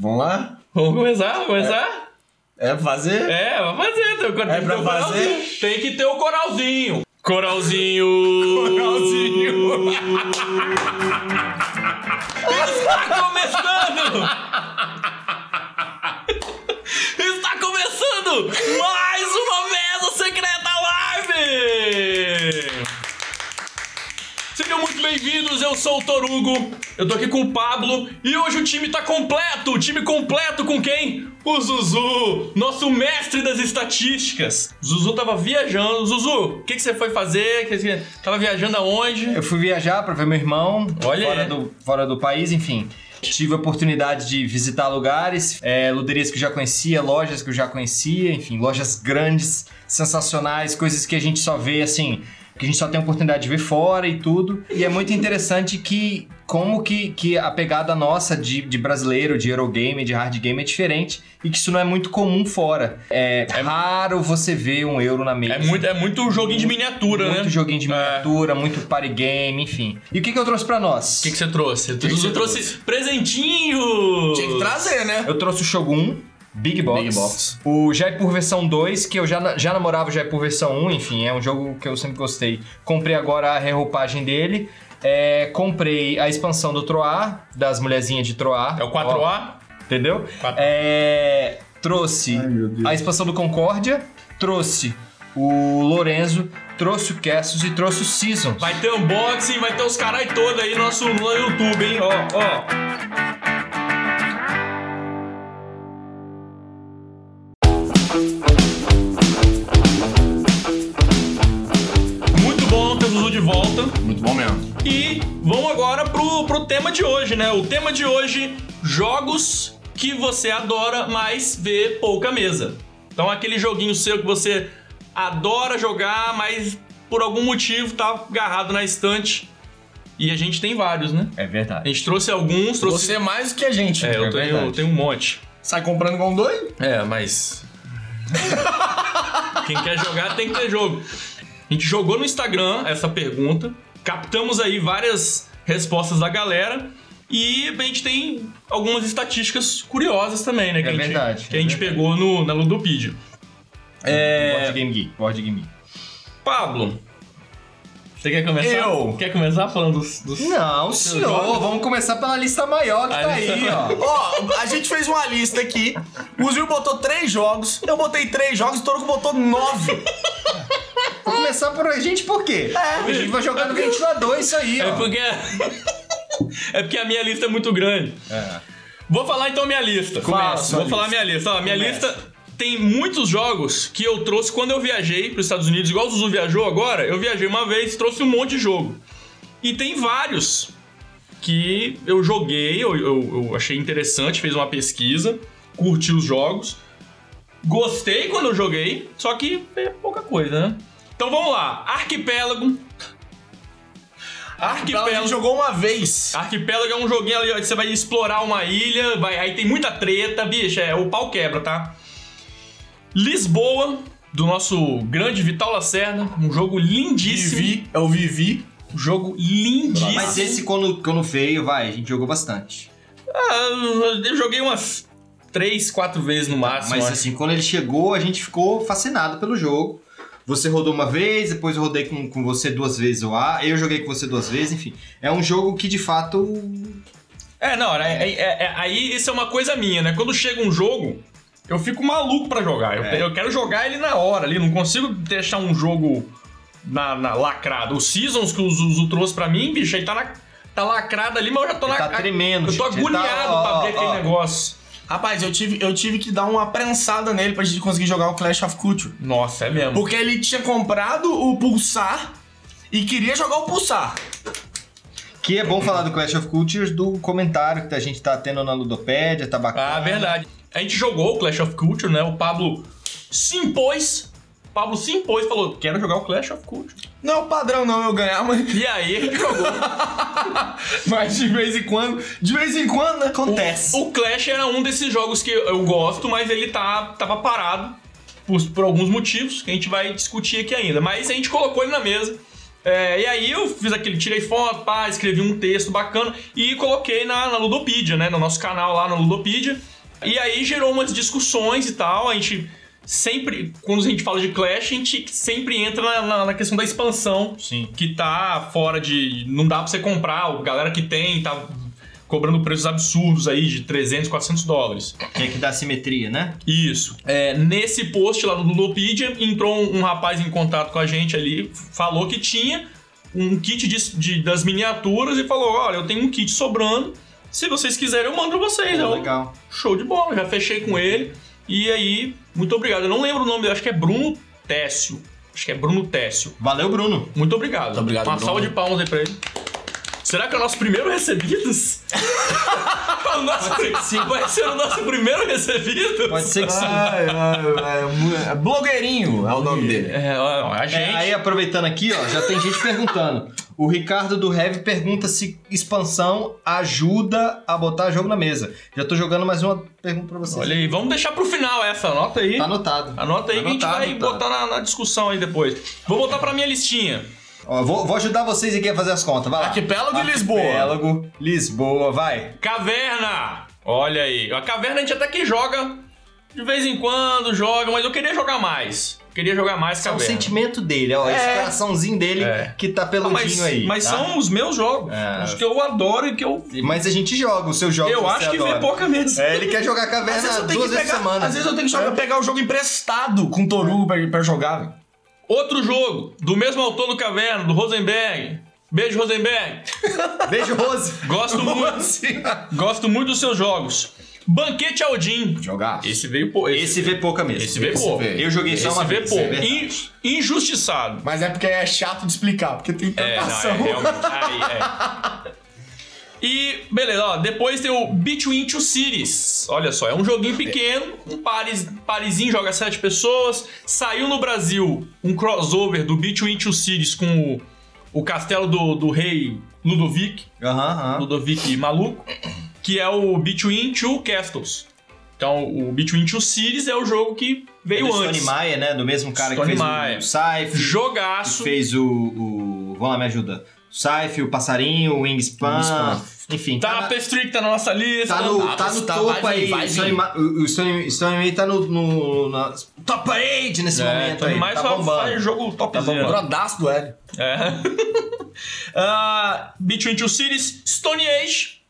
Vamos lá? Vamos começar? Vamos começar? É pra fazer? É, vamos fazer. Tem, tem É pra fazer? coralzinho. Tem que ter o coralzinho. Coralzinho. Coralzinho. Está começando! Está começando mais uma Mesa Secreta Live! Sejam muito bem-vindos, eu sou o Torugo, eu tô aqui com o Pablo e hoje o time tá completo! O time completo com quem? O Zuzu, nosso mestre das estatísticas. Zuzu tava viajando. Zuzu, o que, que você foi fazer? Que que- Tava viajando aonde? Eu fui viajar pra ver meu irmão Olha fora, do, fora do país, enfim. Tive a oportunidade de visitar lugares, é, luderias que eu já conhecia, lojas que eu já conhecia, enfim, lojas grandes, sensacionais, coisas que a gente só vê assim, que a gente só tem a oportunidade de ver fora e tudo. E é muito interessante que como que, que a pegada nossa de, de brasileiro, de Eurogame, de hard game é diferente e que isso não é muito comum fora. É, raro você ver um euro na mesa. É muito, é muito joguinho de miniatura, Muito né? joguinho de É. miniatura, muito party game, enfim. E o que, que eu trouxe pra nós? O que, que você trouxe? que você trouxe presentinho! Tinha que trazer, né? Eu trouxe o Shogun, Big Box. Big Box. O Jaipur versão 2, que eu já, já namorava o Jaipur versão 1, enfim, é um jogo que eu sempre gostei. Comprei agora a reroupagem dele. É, comprei a expansão do Troar, das mulherzinhas de Troar. É o 4A? Entendeu? 4A. É, trouxe Ai, a expansão do Concórdia, trouxe o Lorenzo, trouxe o Cassius e trouxe o Season. Vai ter unboxing, vai ter os carai todos aí no nosso no YouTube, hein? Ó, ó. E vamos agora pro, pro tema de hoje, né? O tema de hoje: jogos que você adora, mas vê pouca mesa. Então, aquele joguinho seu que você adora jogar, mas por algum motivo tá agarrado na estante. E a gente tem vários, né? É A verdade. gente trouxe alguns, trouxe. Você é mais do que a gente. É, eu É tenho, eu tenho um monte. Sai comprando um doido? É, mas. Quem quer jogar tem que ter jogo. A gente jogou no Instagram essa pergunta, captamos aí várias respostas da galera e a gente tem algumas estatísticas curiosas também, né? Que É a gente, verdade, Que é a gente verdade. pegou no, na Ludopedia. É. Board Game Geek. Board Game Geek. Pablo, você quer começar? Eu? Quer começar falando dos. dos... Não, senhor. jogo? Vamos começar pela lista maior que A tá aí, ó. Ó, a gente fez uma lista aqui. O Zil botou três jogos, eu botei três jogos, o Toruco botou nove. Vou começar por a gente por quê? A gente vai jogar no ventilador isso aí, É ó. porque. é porque a minha lista é muito grande. É. Vou falar então minha lista. Fala, Começa. sua Vou falar minha lista. Ó, minha Começa. lista tem muitos jogos que eu trouxe quando eu viajei para os Estados Unidos, igual o Zuzu viajou agora. Eu viajei uma vez, trouxe um monte de jogo. E tem vários que eu joguei, eu, eu- eu achei interessante, fez uma pesquisa, curti os jogos. Gostei quando eu joguei, só que é pouca coisa, né? Então vamos lá. Arquipélago. Então, a Arquipélago. gente jogou uma vez. Arquipélago é um joguinho ali, ó, que você vai explorar uma ilha, vai, aí tem muita treta, bicho, é, o pau quebra, tá? Lisboa, do nosso grande Vital Lacerda, um jogo lindíssimo. Vivi, é o Vivi. Um jogo lindíssimo. Mas esse quando, quando veio, vai, a gente jogou bastante. Ah, eu joguei umas três, quatro vezes no máximo. Mas acho. assim, quando ele chegou, a gente ficou fascinado pelo jogo. Você rodou uma vez, depois eu rodei com, com você duas vezes o A, eu joguei com você duas vezes, enfim. É um jogo que de fato. É, não, é, é- é- é- aí isso é uma coisa minha, né? Quando chega um jogo, eu fico maluco pra jogar. Eu, É. eu quero jogar ele na hora ali, não consigo deixar um jogo na, na lacrado. O Seasons que o Zuzu trouxe pra mim, bicho, aí tá, na, tá lacrado ali, mas eu já tô Ele na. tá tremendo, Eu tô gente, tá- agoniado ó, pra ó, ver aquele ó. negócio. Rapaz, eu tive, eu tive que dar uma prensada nele pra gente conseguir jogar o Clash of Culture. Nossa, é mesmo. Porque ele tinha comprado o Pulsar e queria jogar o Pulsar. Que é bom falar do Clash of Cultures, do comentário que a gente tá tendo na Ludopédia, tá bacana. Ah, verdade. A gente jogou o Clash of Culture, né? O Pablo se impôs. O Pablo se impôs e falou: quero jogar o Clash of Culture. Não é o padrão não eu ganhar, mas, E aí a gente jogou. mas de vez em quando, de vez em quando, né? Acontece. O Clash era um desses jogos que eu gosto, mas ele tá, tava parado por, por alguns motivos que a gente vai discutir aqui ainda. Mas a gente colocou ele na mesa. É, e aí eu fiz aquele, tirei foto, pá, escrevi um texto bacana e coloquei na, na Ludopedia, né? No nosso canal lá na Ludopedia. E aí gerou umas discussões e tal. A gente sempre, quando a gente fala de Clash, a gente sempre entra na, na- na questão da expansão. Sim. Que tá fora de. Não dá pra você comprar. A galera que tem tá cobrando preços absurdos aí de 300, 400 dólares. Que é que dá simetria, né? Isso. É, nesse post lá do Ludopedia, entrou um, um rapaz em contato com a gente ali, falou que tinha um kit de, de- das miniaturas e falou: Olha, eu tenho um kit sobrando. Se vocês quiserem, eu mando pra vocês. Eu, legal. Show de bola, já fechei com ele. E aí, muito obrigado. Eu não lembro o nome dele, acho que é Bruno Técio. Acho que é Bruno Técio. Valeu, Bruno. Muito obrigado. Muito obrigado, Uma Bruno. salva de palmas aí pra ele. Será que é o nosso primeiro recebidos? o nosso, vai ser o nosso primeiro recebido? Pode ser que sim. Ai, ai, ai, é blogueirinho é o nome dele. É, a gente. É, aí, aproveitando aqui, ó, já tem gente perguntando. O Ricardo do Heavy pergunta se expansão ajuda a botar jogo na mesa. Já tô jogando mais uma pergunta pra vocês. Olha aí, vamos deixar pro final essa, anota aí. Tá anotado. Anota aí que a gente Anotado, vai tá. botar na, na discussão aí depois. Vou botar pra minha listinha. Ó, vou, vou ajudar vocês aqui a fazer as contas. Vai lá. Arquipélago de Lisboa. Arquipélago, Lisboa, vai. Caverna! Olha aí. A caverna a gente até que joga de vez em quando, joga, mas eu queria jogar mais. Queria jogar mais É o caverna. sentimento dele, ó. Esse É. coraçãozinho dele É. que tá Ah, peludinho mas aí. mas tá? são os meus jogos. É. Os que eu adoro e que eu. Mas a gente joga, os seus jogos eu você acho que adora. vê pouca mesa. É, ele quer jogar Às vezes caverna eu tenho duas que vezes por semana. às vezes eu tenho que jogar- pegar o jogo emprestado com Torugo pra, pra jogar. velho. Outro jogo, do mesmo autor do Caverna, do Rosenberg. Beijo, Rosenberg. Beijo, Rose. Gosto muito. Gosto muito dos seus jogos. Banquete Aldin. Jogar. Esse veio pô. Esse vê pouca mesmo. Esse esse pouco. Eu joguei só Esse uma vê vez. pouco. é. In- injustiçado. Mas é porque é chato de explicar, porque tem tanta É, não, ação. é realmente. Aí, é. E, beleza, ó, depois tem o Between Two Cities. Olha só, é um joguinho pequeno, um pares, parezinho, joga sete pessoas. Saiu no Brasil um crossover do Between Two Cities com o, o castelo do, do rei Ludovic, Aham, aham. Ludovic maluco, que é o Between Two Castles. Então, o Between Two Cities é o jogo que É veio do Stone antes. Maia, né? Do mesmo cara Stone que fez Maia. o que Jogaço. fez o, o... Vamos lá, me ajuda. Saif, o Passarinho, o Wingspan. Wingspan. Enfim, tá, na- Tapestry que tá na nossa lista. Tá no, Tá, tá no tá, topo vai aí. vai O Stone vir. Ma- o o Stone, Stone Maia tá no, no na top parade nesse momento aí. mais tá só bombando. faz jogo topzera. Brodaço do Hélio. É. Ah, Between Two Cities, Stone Age.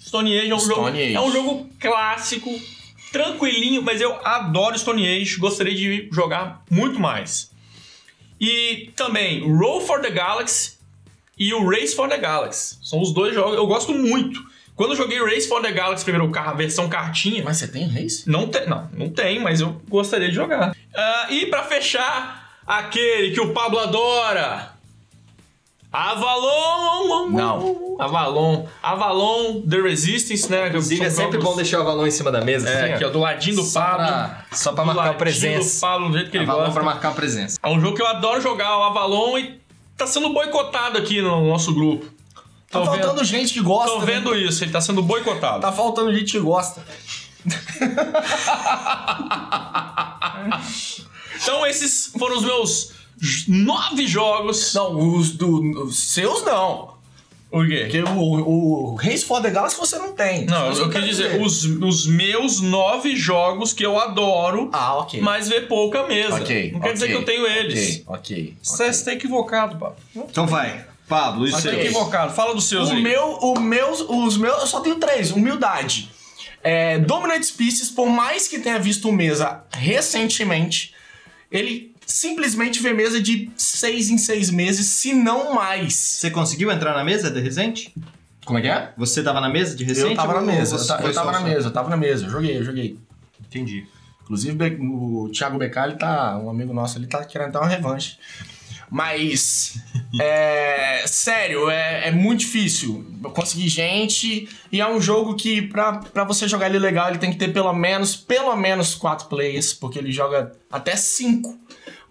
Stone Age é um, Stone jogo, Age. é um jogo clássico, tranquilinho, mas eu adoro Stone Age, gostaria de jogar muito mais. E também Roll for the Galaxy e o Race for the Galaxy. São os dois jogos, eu gosto muito. Quando eu joguei Race for the Galaxy, primeiro a versão cartinha, Mas você tem race? não tem, não, não tem, mas eu gostaria de jogar. Ah, e pra fechar, aquele que o Pablo adora. Avalon! Não. Avalon. Avalon The Resistance, né? Inclusive, é sempre bom deixar o balão em cima da mesa. É, assim, aqui, ó, do ladinho do Só Pablo. pra- só pra marcar a presença. do Pablo, do jeito que ele Avalon gosta. pra marcar a presença. É um jogo que eu adoro jogar, o Avalon, e tá sendo boicotado aqui no nosso grupo. Tá Tô faltando vendo, gente que gosta. tô né? vendo isso, ele tá sendo boicotado. Tá faltando gente que gosta. Então esses foram os meus nove jogos. Não, os, do, os seus não. O quê? Porque o, o Race for the Galaxy você não tem. Não, Mas eu quero dizer, os, os meus nove jogos que eu adoro, Ah, ok. mas vê pouca mesa. Ok. Não quer dizer que eu tenho eles. Ok, ok. Você está equivocado, Pablo. Então vai. Pablo, isso Você aí. está equivocado. Fala dos seus O aí. meu, o meus, os meus, eu só tenho três. Humildade. É, Dominant Species, por mais que tenha visto mesa recentemente, ele simplesmente vê mesa de seis em seis meses, se não mais. Você conseguiu entrar na mesa de recente? Como é que é? Você tava na mesa de recente? Eu tava na mesa, eu, ta- eu tava só- na mesa, eu tava na mesa, eu joguei, eu joguei. Entendi. Inclusive, o Thiago Becali tá. Um amigo nosso ali tá querendo dar uma revanche. Mas. é, sério, é, é muito difícil conseguir gente. E é um jogo que, pra, pra você jogar ele legal, ele tem que ter pelo menos, pelo menos quatro players, porque ele joga até cinco.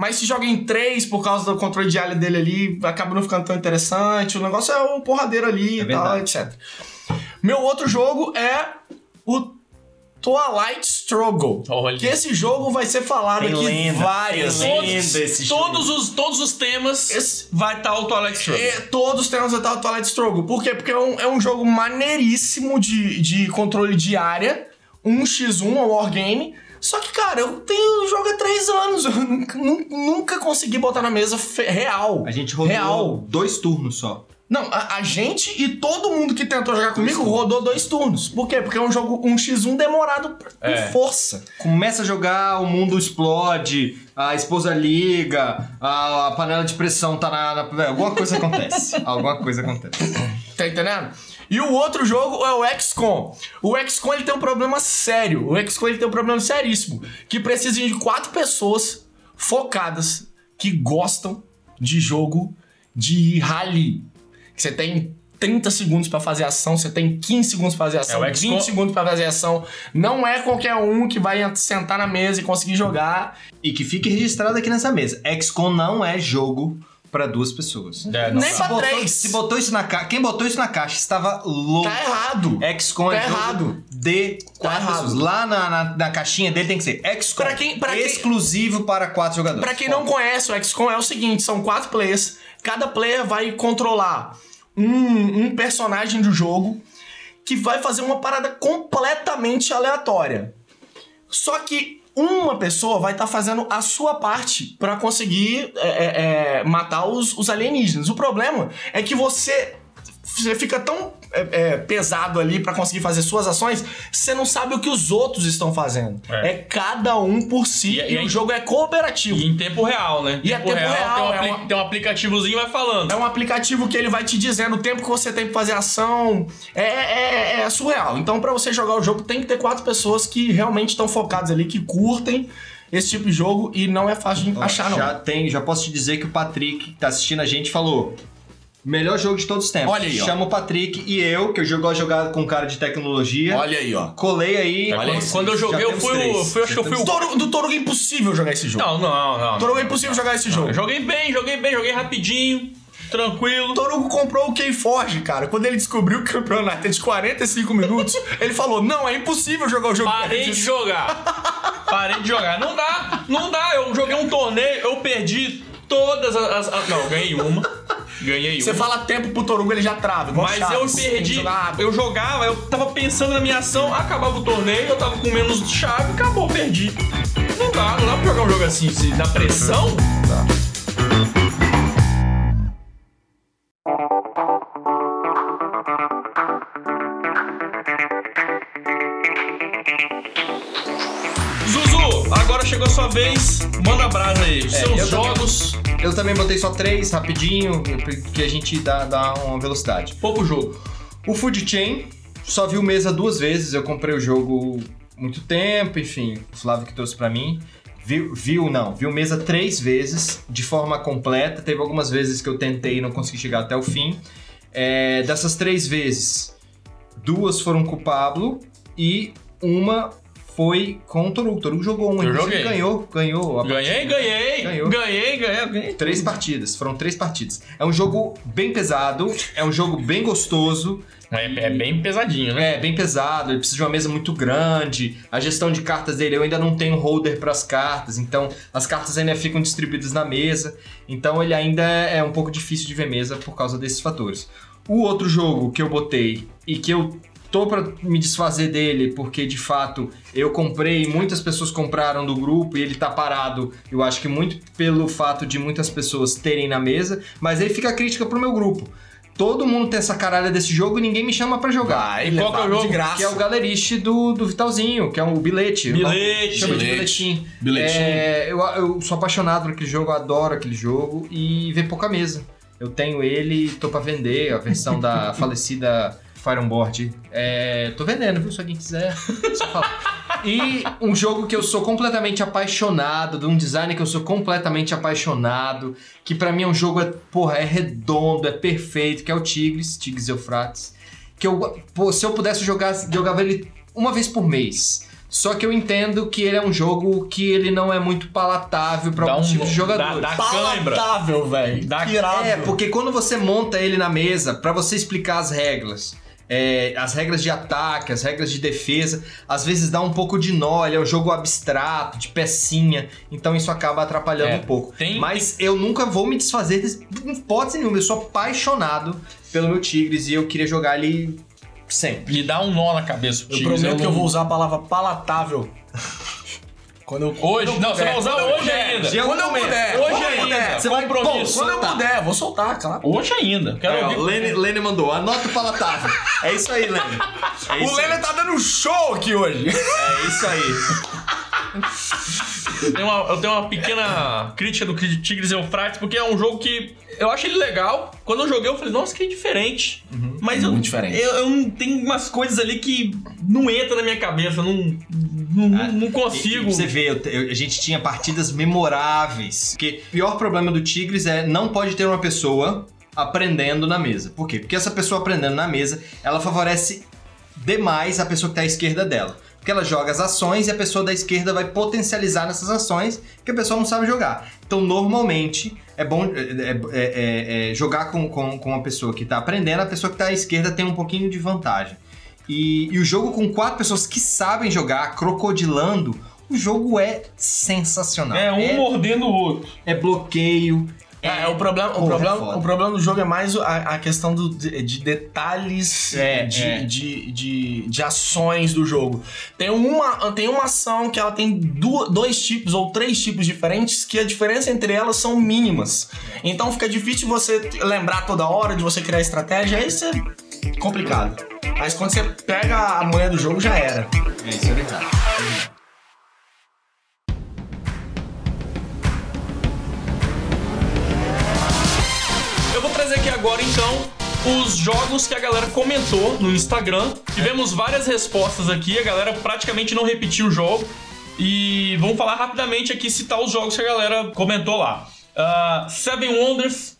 Mas se joga em três por causa do controle de área dele ali, acaba não ficando tão interessante. O negócio é o porradeiro ali É e tal, etc. Meu outro jogo é o Twilight Struggle. Olha. Que esse jogo vai ser falado Tem aqui lenda, várias vezes. Esse todos, os, todos os temas Esse- vai estar o Twilight Struggle. É, todos temos o tal Twilight Struggle. Por quê? Porque é um, é um jogo maneiríssimo de, de controle de área. 1x1, um wargame. Só que, cara, eu tenho jogo há três anos. Eu nunca, nun- nunca consegui botar na mesa real. A gente rodou Real. dois turnos só. Não, a, a gente e todo mundo que tentou jogar comigo rodou dois turnos. Por quê? Porque é um jogo 1x1 demorado por É. força. Começa a jogar, o mundo explode, a esposa liga, a, a panela de pressão tá na. na- alguma coisa acontece. alguma coisa acontece. Tá entendendo? E o outro jogo é o XCOM. O XCOM ele tem um problema sério. O XCOM ele tem um problema seríssimo. Que precisa de quatro pessoas focadas que gostam de jogo de rally. Você tem 30 segundos pra fazer ação, você tem 15 segundos pra fazer ação, É, o XCOM 20 segundos pra fazer ação. Não é qualquer um que vai sentar na mesa e conseguir jogar. E que fique registrado aqui nessa mesa. XCOM não é jogo pra duas pessoas. É, não Nem tá. pra botou, três. Se botou isso na caixa. Quem botou isso na caixa estava louco. Tá errado. XCOM Tá é jogo errado. de quatro errado. pessoas. Lá na, na, na caixinha dele tem que ser XCOM. Pra quem- pra quem- exclusivo para quatro jogadores. Pra quem não conhece, o XCOM é o seguinte: são quatro players. Cada player vai controlar um, um personagem do jogo que vai fazer uma parada completamente aleatória. Só que uma pessoa vai estar fazendo a sua parte pra conseguir é, é, é, matar os, os alienígenas. O problema é que você, você fica tão é, é, pesado ali pra conseguir fazer suas ações, você não sabe o que os outros estão fazendo. É. É, cada um por si E- e, e o jogo é cooperativo. E em tempo real, né? E é tempo real, tem, um é apli- uma- tem um aplicativozinho vai falando. É um aplicativo que ele vai te dizendo o tempo que você tem pra fazer ação. É, é, é surreal. Então, pra você jogar o jogo, tem que ter quatro pessoas que realmente estão focadas ali, que curtem esse tipo de jogo e não é fácil de achar, não. Já tem, já posso te dizer que o Patrick que tá assistindo a gente falou. Melhor jogo de todos os tempos. Olha aí, ó. Chama o Patrick e eu, que eu jogo a jogada com cara de tecnologia. Olha aí, ó. Colei aí. Olha aí, quando eu joguei, eu fui o- fui- acho que eu fui o- Do Torugo, do Torugo é impossível jogar esse jogo. Não, não, não. Torugo é impossível jogar esse jogo. Eu joguei bem, joguei bem, joguei rapidinho, tranquilo. O Torugo comprou o Keyforge, cara. Quando ele descobriu que o campeonato é de 45 minutos, ele falou: Não, é impossível jogar o jogo. Parei de jogar. Parei de jogar. Não dá, não dá. Eu joguei um torneio, eu perdi todas as. as- não, ganhei uma. Ganhei Você uma. fala tempo pro Torugo, ele já trava. Mas Chaves. eu perdi. Eu jogava, eu tava pensando na minha ação, acabava o torneio, eu tava com menos chave, acabou, perdi. Não dá, não dá pra jogar um jogo assim, se na pressão. Zuzu, agora chegou a sua vez. Manda brasa aí. Os É, seus eu também- jogos, Eu também botei só três, rapidinho, porque a gente dá, dá uma velocidade. pouco jogo. O Food Chain, só viu mesa duas vezes, eu comprei o jogo muito tempo, enfim, o Flávio que trouxe pra mim. Viu, viu, não, viu mesa três vezes, de forma completa. Teve algumas vezes que eu tentei e não consegui chegar até o fim. É, dessas três vezes, duas foram com o Pablo e uma foi com o Torugo. O Torugo jogou uma, Eu joguei. ganhou, ganhou. Ganhei, ganhei. Ganhou. Ganhei, ganhei, ganhei. Três partidas, foram três partidas. É um jogo bem pesado, é um jogo bem gostoso. É, é bem pesadinho, né? É, bem pesado, ele precisa de uma mesa muito grande. A gestão de cartas dele, eu ainda não tenho holder para as cartas, então as cartas ainda ficam distribuídas na mesa. Então ele ainda é um pouco difícil de ver mesa por causa desses fatores. O outro jogo que eu botei e que eu tô para me desfazer dele, porque de fato eu comprei, muitas pessoas compraram do grupo e ele tá parado. Eu acho que muito pelo fato de muitas pessoas terem na mesa, mas aí fica a crítica pro meu grupo. Todo mundo tem essa caralha desse jogo e ninguém me chama pra jogar. Vai, E qual que é o jogo? de graça. Que é o galeriste do, do Vitalzinho, que é o bilhete. Bilhete. Chama de Bilhete. bilhetinho. Bilhetinho. É, eu, eu sou apaixonado por aquele jogo, eu adoro aquele jogo e vê pouca mesa. Eu tenho ele, tô pra vender a versão da falecida Fire on Board. É, tô vendendo, viu? Se alguém quiser, só falar. E um jogo que eu sou completamente apaixonado, de um design que eu sou completamente apaixonado, que pra mim é um jogo, é, porra, é redondo, é perfeito, que é o Tigres, Tigres Eufrates. Que eu, pô, se eu pudesse jogar, jogava ele uma vez por mês. Só que eu entendo que ele é um jogo que ele não é muito palatável para alguns um- tipos de jogadores. dá- dá-. Palatável, velho. É, porque quando você monta ele na mesa, pra você explicar as regras, é, as regras de ataque, as regras de defesa, às vezes dá um pouco de nó, ele é um jogo abstrato, de pecinha, então isso acaba atrapalhando É, um pouco. tem- Mas eu nunca vou me desfazer desse, em hipótese nenhuma, eu sou apaixonado pelo meu Tigres e eu queria jogar ele sempre. Me dá um nó na cabeça. Eu prometo que eu não- vou usar a palavra palatável. Quando eu, Hoje? quando eu Não, você vai usar Quando eu hoje puder. ainda. Em algum Quando eu puder. Hoje quando eu ainda. puder. Você vai Compromisso. Quando eu soltar. puder, vou soltar, claro. Hoje ainda. Quero É, ouvir. Lene, Lene mandou, anota o palatável. É isso aí, Lene. É O isso, Lênin tá dando show aqui hoje. é isso aí. Eu tenho, uma, eu tenho uma pequena crítica do Tigres e Eufrates, porque é um jogo que eu acho ele legal. Quando eu joguei, eu falei, nossa, que diferente. Mas eu, Muito diferente. Eu, eu tenho umas coisas ali que não entram na minha cabeça, eu não, não, não- não E- consigo. e Você vê, eu eu- a gente tinha partidas memoráveis. Porque o pior problema do Tigres é não pode ter uma pessoa aprendendo na mesa. Por quê? Porque essa pessoa aprendendo na mesa, ela favorece demais a pessoa que tá à esquerda dela. Porque ela joga as ações e a pessoa da esquerda vai potencializar nessas ações que a pessoa não sabe jogar. Então, normalmente, é bom é, é- é- é jogar com, com, com uma pessoa que tá aprendendo, a pessoa que tá à esquerda tem um pouquinho de vantagem. E, e o jogo com quatro pessoas que sabem jogar, crocodilando, o jogo é sensacional. É, um mordendo o outro. é bloqueio. É, o problema, o, Porra, problema, foda. o problema do jogo é mais a, a questão do, de, de detalhes É, de, é. De, de, de ações do jogo. Tem uma, tem uma ação que ela tem dois tipos ou três tipos diferentes que a diferença entre elas são mínimas. Então fica difícil você lembrar toda hora de você criar estratégia, aí isso é complicado. Mas quando você pega a mulher do jogo, já era. É, isso é verdade. Trazer aqui agora, então, os jogos que a galera comentou no Instagram. Tivemos várias respostas aqui, a galera praticamente não repetiu o jogo. E vamos falar rapidamente aqui, citar os jogos que a galera comentou lá. Ah, Seven Wonders.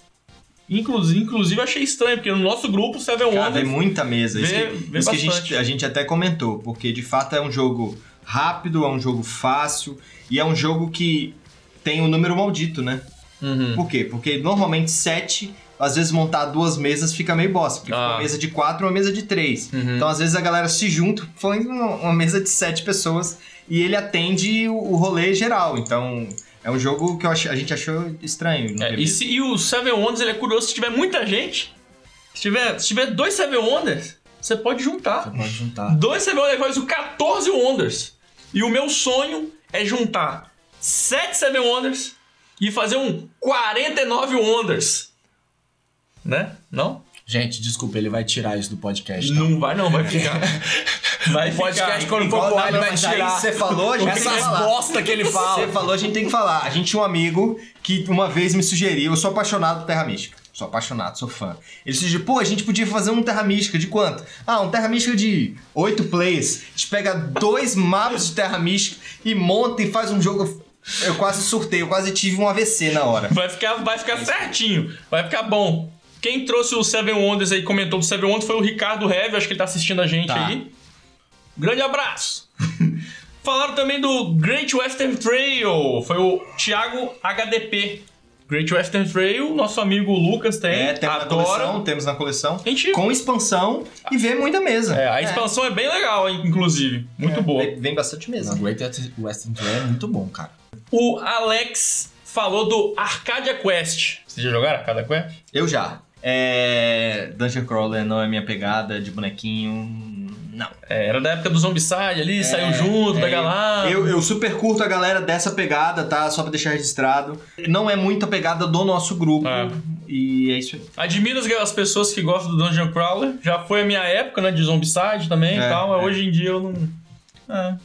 Inclusive, inclusive, achei estranho, porque no nosso grupo, Seven Cara, Wonders. muita mesa. Isso Vê- que, vê isso que a, gente, a gente até comentou, porque de fato é um jogo rápido, é um jogo fácil e é um jogo que tem o número maldito, né? Uhum. Por quê? Porque normalmente sete, às vezes montar duas mesas fica meio bosta, porque fica Ah. uma mesa de quatro e uma mesa de três. Uhum. Então às vezes a galera se junta, foi uma, uma mesa de sete pessoas e ele atende o, o rolê geral. Então é um jogo que eu ach- a gente achou estranho. É, e, se- e o Seven Wonders, ele é curioso, se tiver muita gente, se tiver, se tiver dois Seven Wonders, você pode juntar. Pode juntar. Dois Seven Wonders faz o 14 Wonders. E o meu sonho é juntar 7 Seven Wonders e fazer um 49 Wonders. Né? Não? Gente, desculpa, ele vai tirar isso do podcast. tá? Não vai não, vai ficar. Vai O podcast, ficar. quando for Igual- pro ar, não, ele vai tirar. Você falou, que Essas bosta que ele fala. Você falou, a gente tem que falar. A gente tinha um amigo que uma vez me sugeriu, eu sou apaixonado por Terra Mística. Sou apaixonado, sou fã. Ele sugeriu, pô, a gente podia fazer um Terra Mística de quanto? Ah, um Terra Mística de 8 players. A gente pega dois mapas de Terra Mística e monta e faz um jogo. Eu quase surtei, eu quase tive um AVC na hora. Vai ficar, vai ficar certinho. Vai ficar bom. Quem trouxe o Seven Wonders aí, comentou do Seven Wonders foi o Ricardo Heavy, acho que ele tá assistindo a gente Tá. aí. Grande abraço. Falaram também do Great Western Trail, foi o Thiago HDP. Great Western Trail, nosso amigo Lucas tem, É, temos na adora. coleção, temos na coleção. A gente- Com expansão e vê muita mesa. É, a expansão é. bem legal, inclusive. Muito boa. Vem, vem bastante mesa. O Great Western Trail é muito bom, cara. O Alex falou do Arcadia Quest. Vocês já jogaram Arcadia Quest? Eu já. É. Dungeon Crawler não é minha pegada de bonequinho. Não. É, era da época do Zombicide ali, saiu junto da É, galera. Eu, eu super curto a galera dessa pegada, tá? Só pra deixar registrado. Não é muito a pegada do nosso grupo. É. E é isso aí. Admiro as- as pessoas que gostam do Dungeon Crawler. Já foi a minha época, né? De Zombicide também É, e tal. mas é. Hoje em dia eu não. É.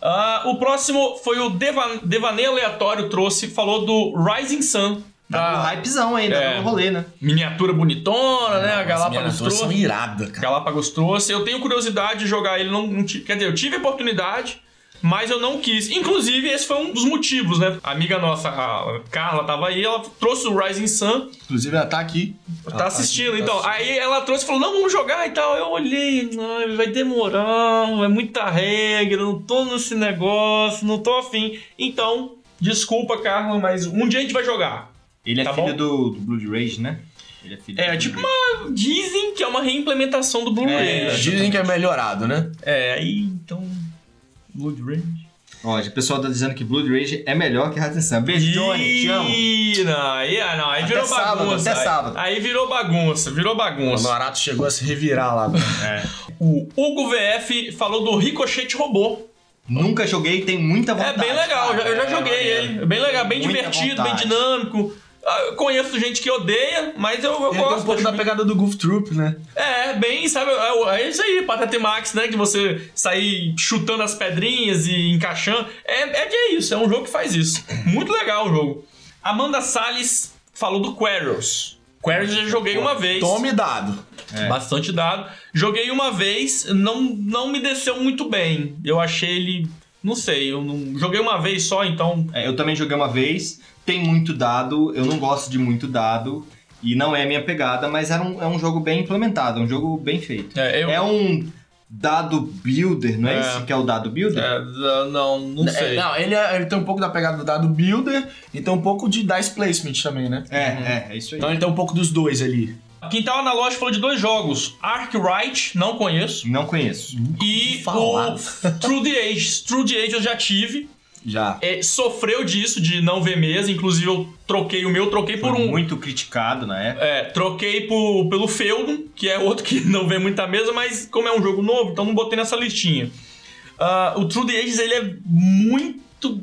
Ah, o próximo foi o Deva- Devaneio Aleatório, trouxe, falou do Rising Sun. Tá no Da hypezão ainda, É. tá no rolê, né? miniatura bonitona, né? A Galápagos miniaturas são trouxe. iradas, cara. Galápagos trouxe. Eu tenho curiosidade de jogar ele. Não, não quer dizer, eu tive a oportunidade, mas eu não quis. Inclusive, esse foi um dos motivos, né? A amiga nossa, a Carla, tava aí, ela trouxe o Rising Sun. Inclusive, ela tá aqui. Ela Tá assistindo, aqui, tá então. assistindo. Aí ela trouxe e falou: não, vamos jogar e tal. Eu olhei, não, vai demorar, é muita regra, não tô nesse negócio, não tô afim. Então, desculpa, Carla, mas um dia a gente vai jogar. Ele é Tá filho do, do Blood Rage, né? Ele é filho É, tipo Blood uma. Dizem que é uma reimplementação do Blue É, Rage. Dizem que é melhorado, né? É, aí então. Blood Rage. Ó, o pessoal tá dizendo que Blood Rage é melhor que and Sun. Beijo, Johnny, te amo. Ih, não, aí, ah, não, aí Até virou sábado, bagunça. até aí- sábado. Aí, virou bagunça, virou O bagunça. Norato chegou a se revirar lá. O Hugo VF falou do Ricochete Robô. Nunca joguei, tem muita É vontade. bem legal, eu já- eu já É, joguei maneiro. ele. É bem legal, bem divertido, bem vontade. dinâmico. Ah, Eu conheço gente que odeia, mas eu, eu Ele tem gosto. um pouco da pegada do Goof Troop, né? É, bem, sabe, é, é isso aí, Patete Max, né? Que você sair chutando as pedrinhas e encaixando. É, é que é isso, é um jogo que faz isso. Muito legal o jogo. Amanda Salles falou do Quarrels. Quarrels eu já joguei uma vez. Tome dado. É. Bastante dado. Joguei uma vez, não, não me desceu muito bem. Eu achei ele. Não sei, eu não. Joguei uma vez só, então. É, eu também joguei uma vez, tem muito dado, eu não gosto de muito dado, e não é minha pegada, mas era um, é um jogo bem implementado, é um jogo bem feito. É, eu. É um dado builder, não é, É. esse que é o dado builder? é, não, não sei. É, não, ele, é- ele tem um pouco da pegada do dado builder e tem um pouco de dice placement também, né? É, é, é isso aí. Então ele tem um pouco dos dois ali. Quintal Analógico falou de dois jogos: Arkwright, não conheço. Não conheço. E falar. o True the Age. True the Age eu já tive. Já. É, sofreu disso, de não ver mesa. Inclusive, eu troquei o meu, troquei Foi por um. muito criticado na época. É, troquei por, pelo Feudum, que é outro que não vê muita mesa, mas como é um jogo novo, então não botei nessa listinha. Ah, o True the Ages, ele é muito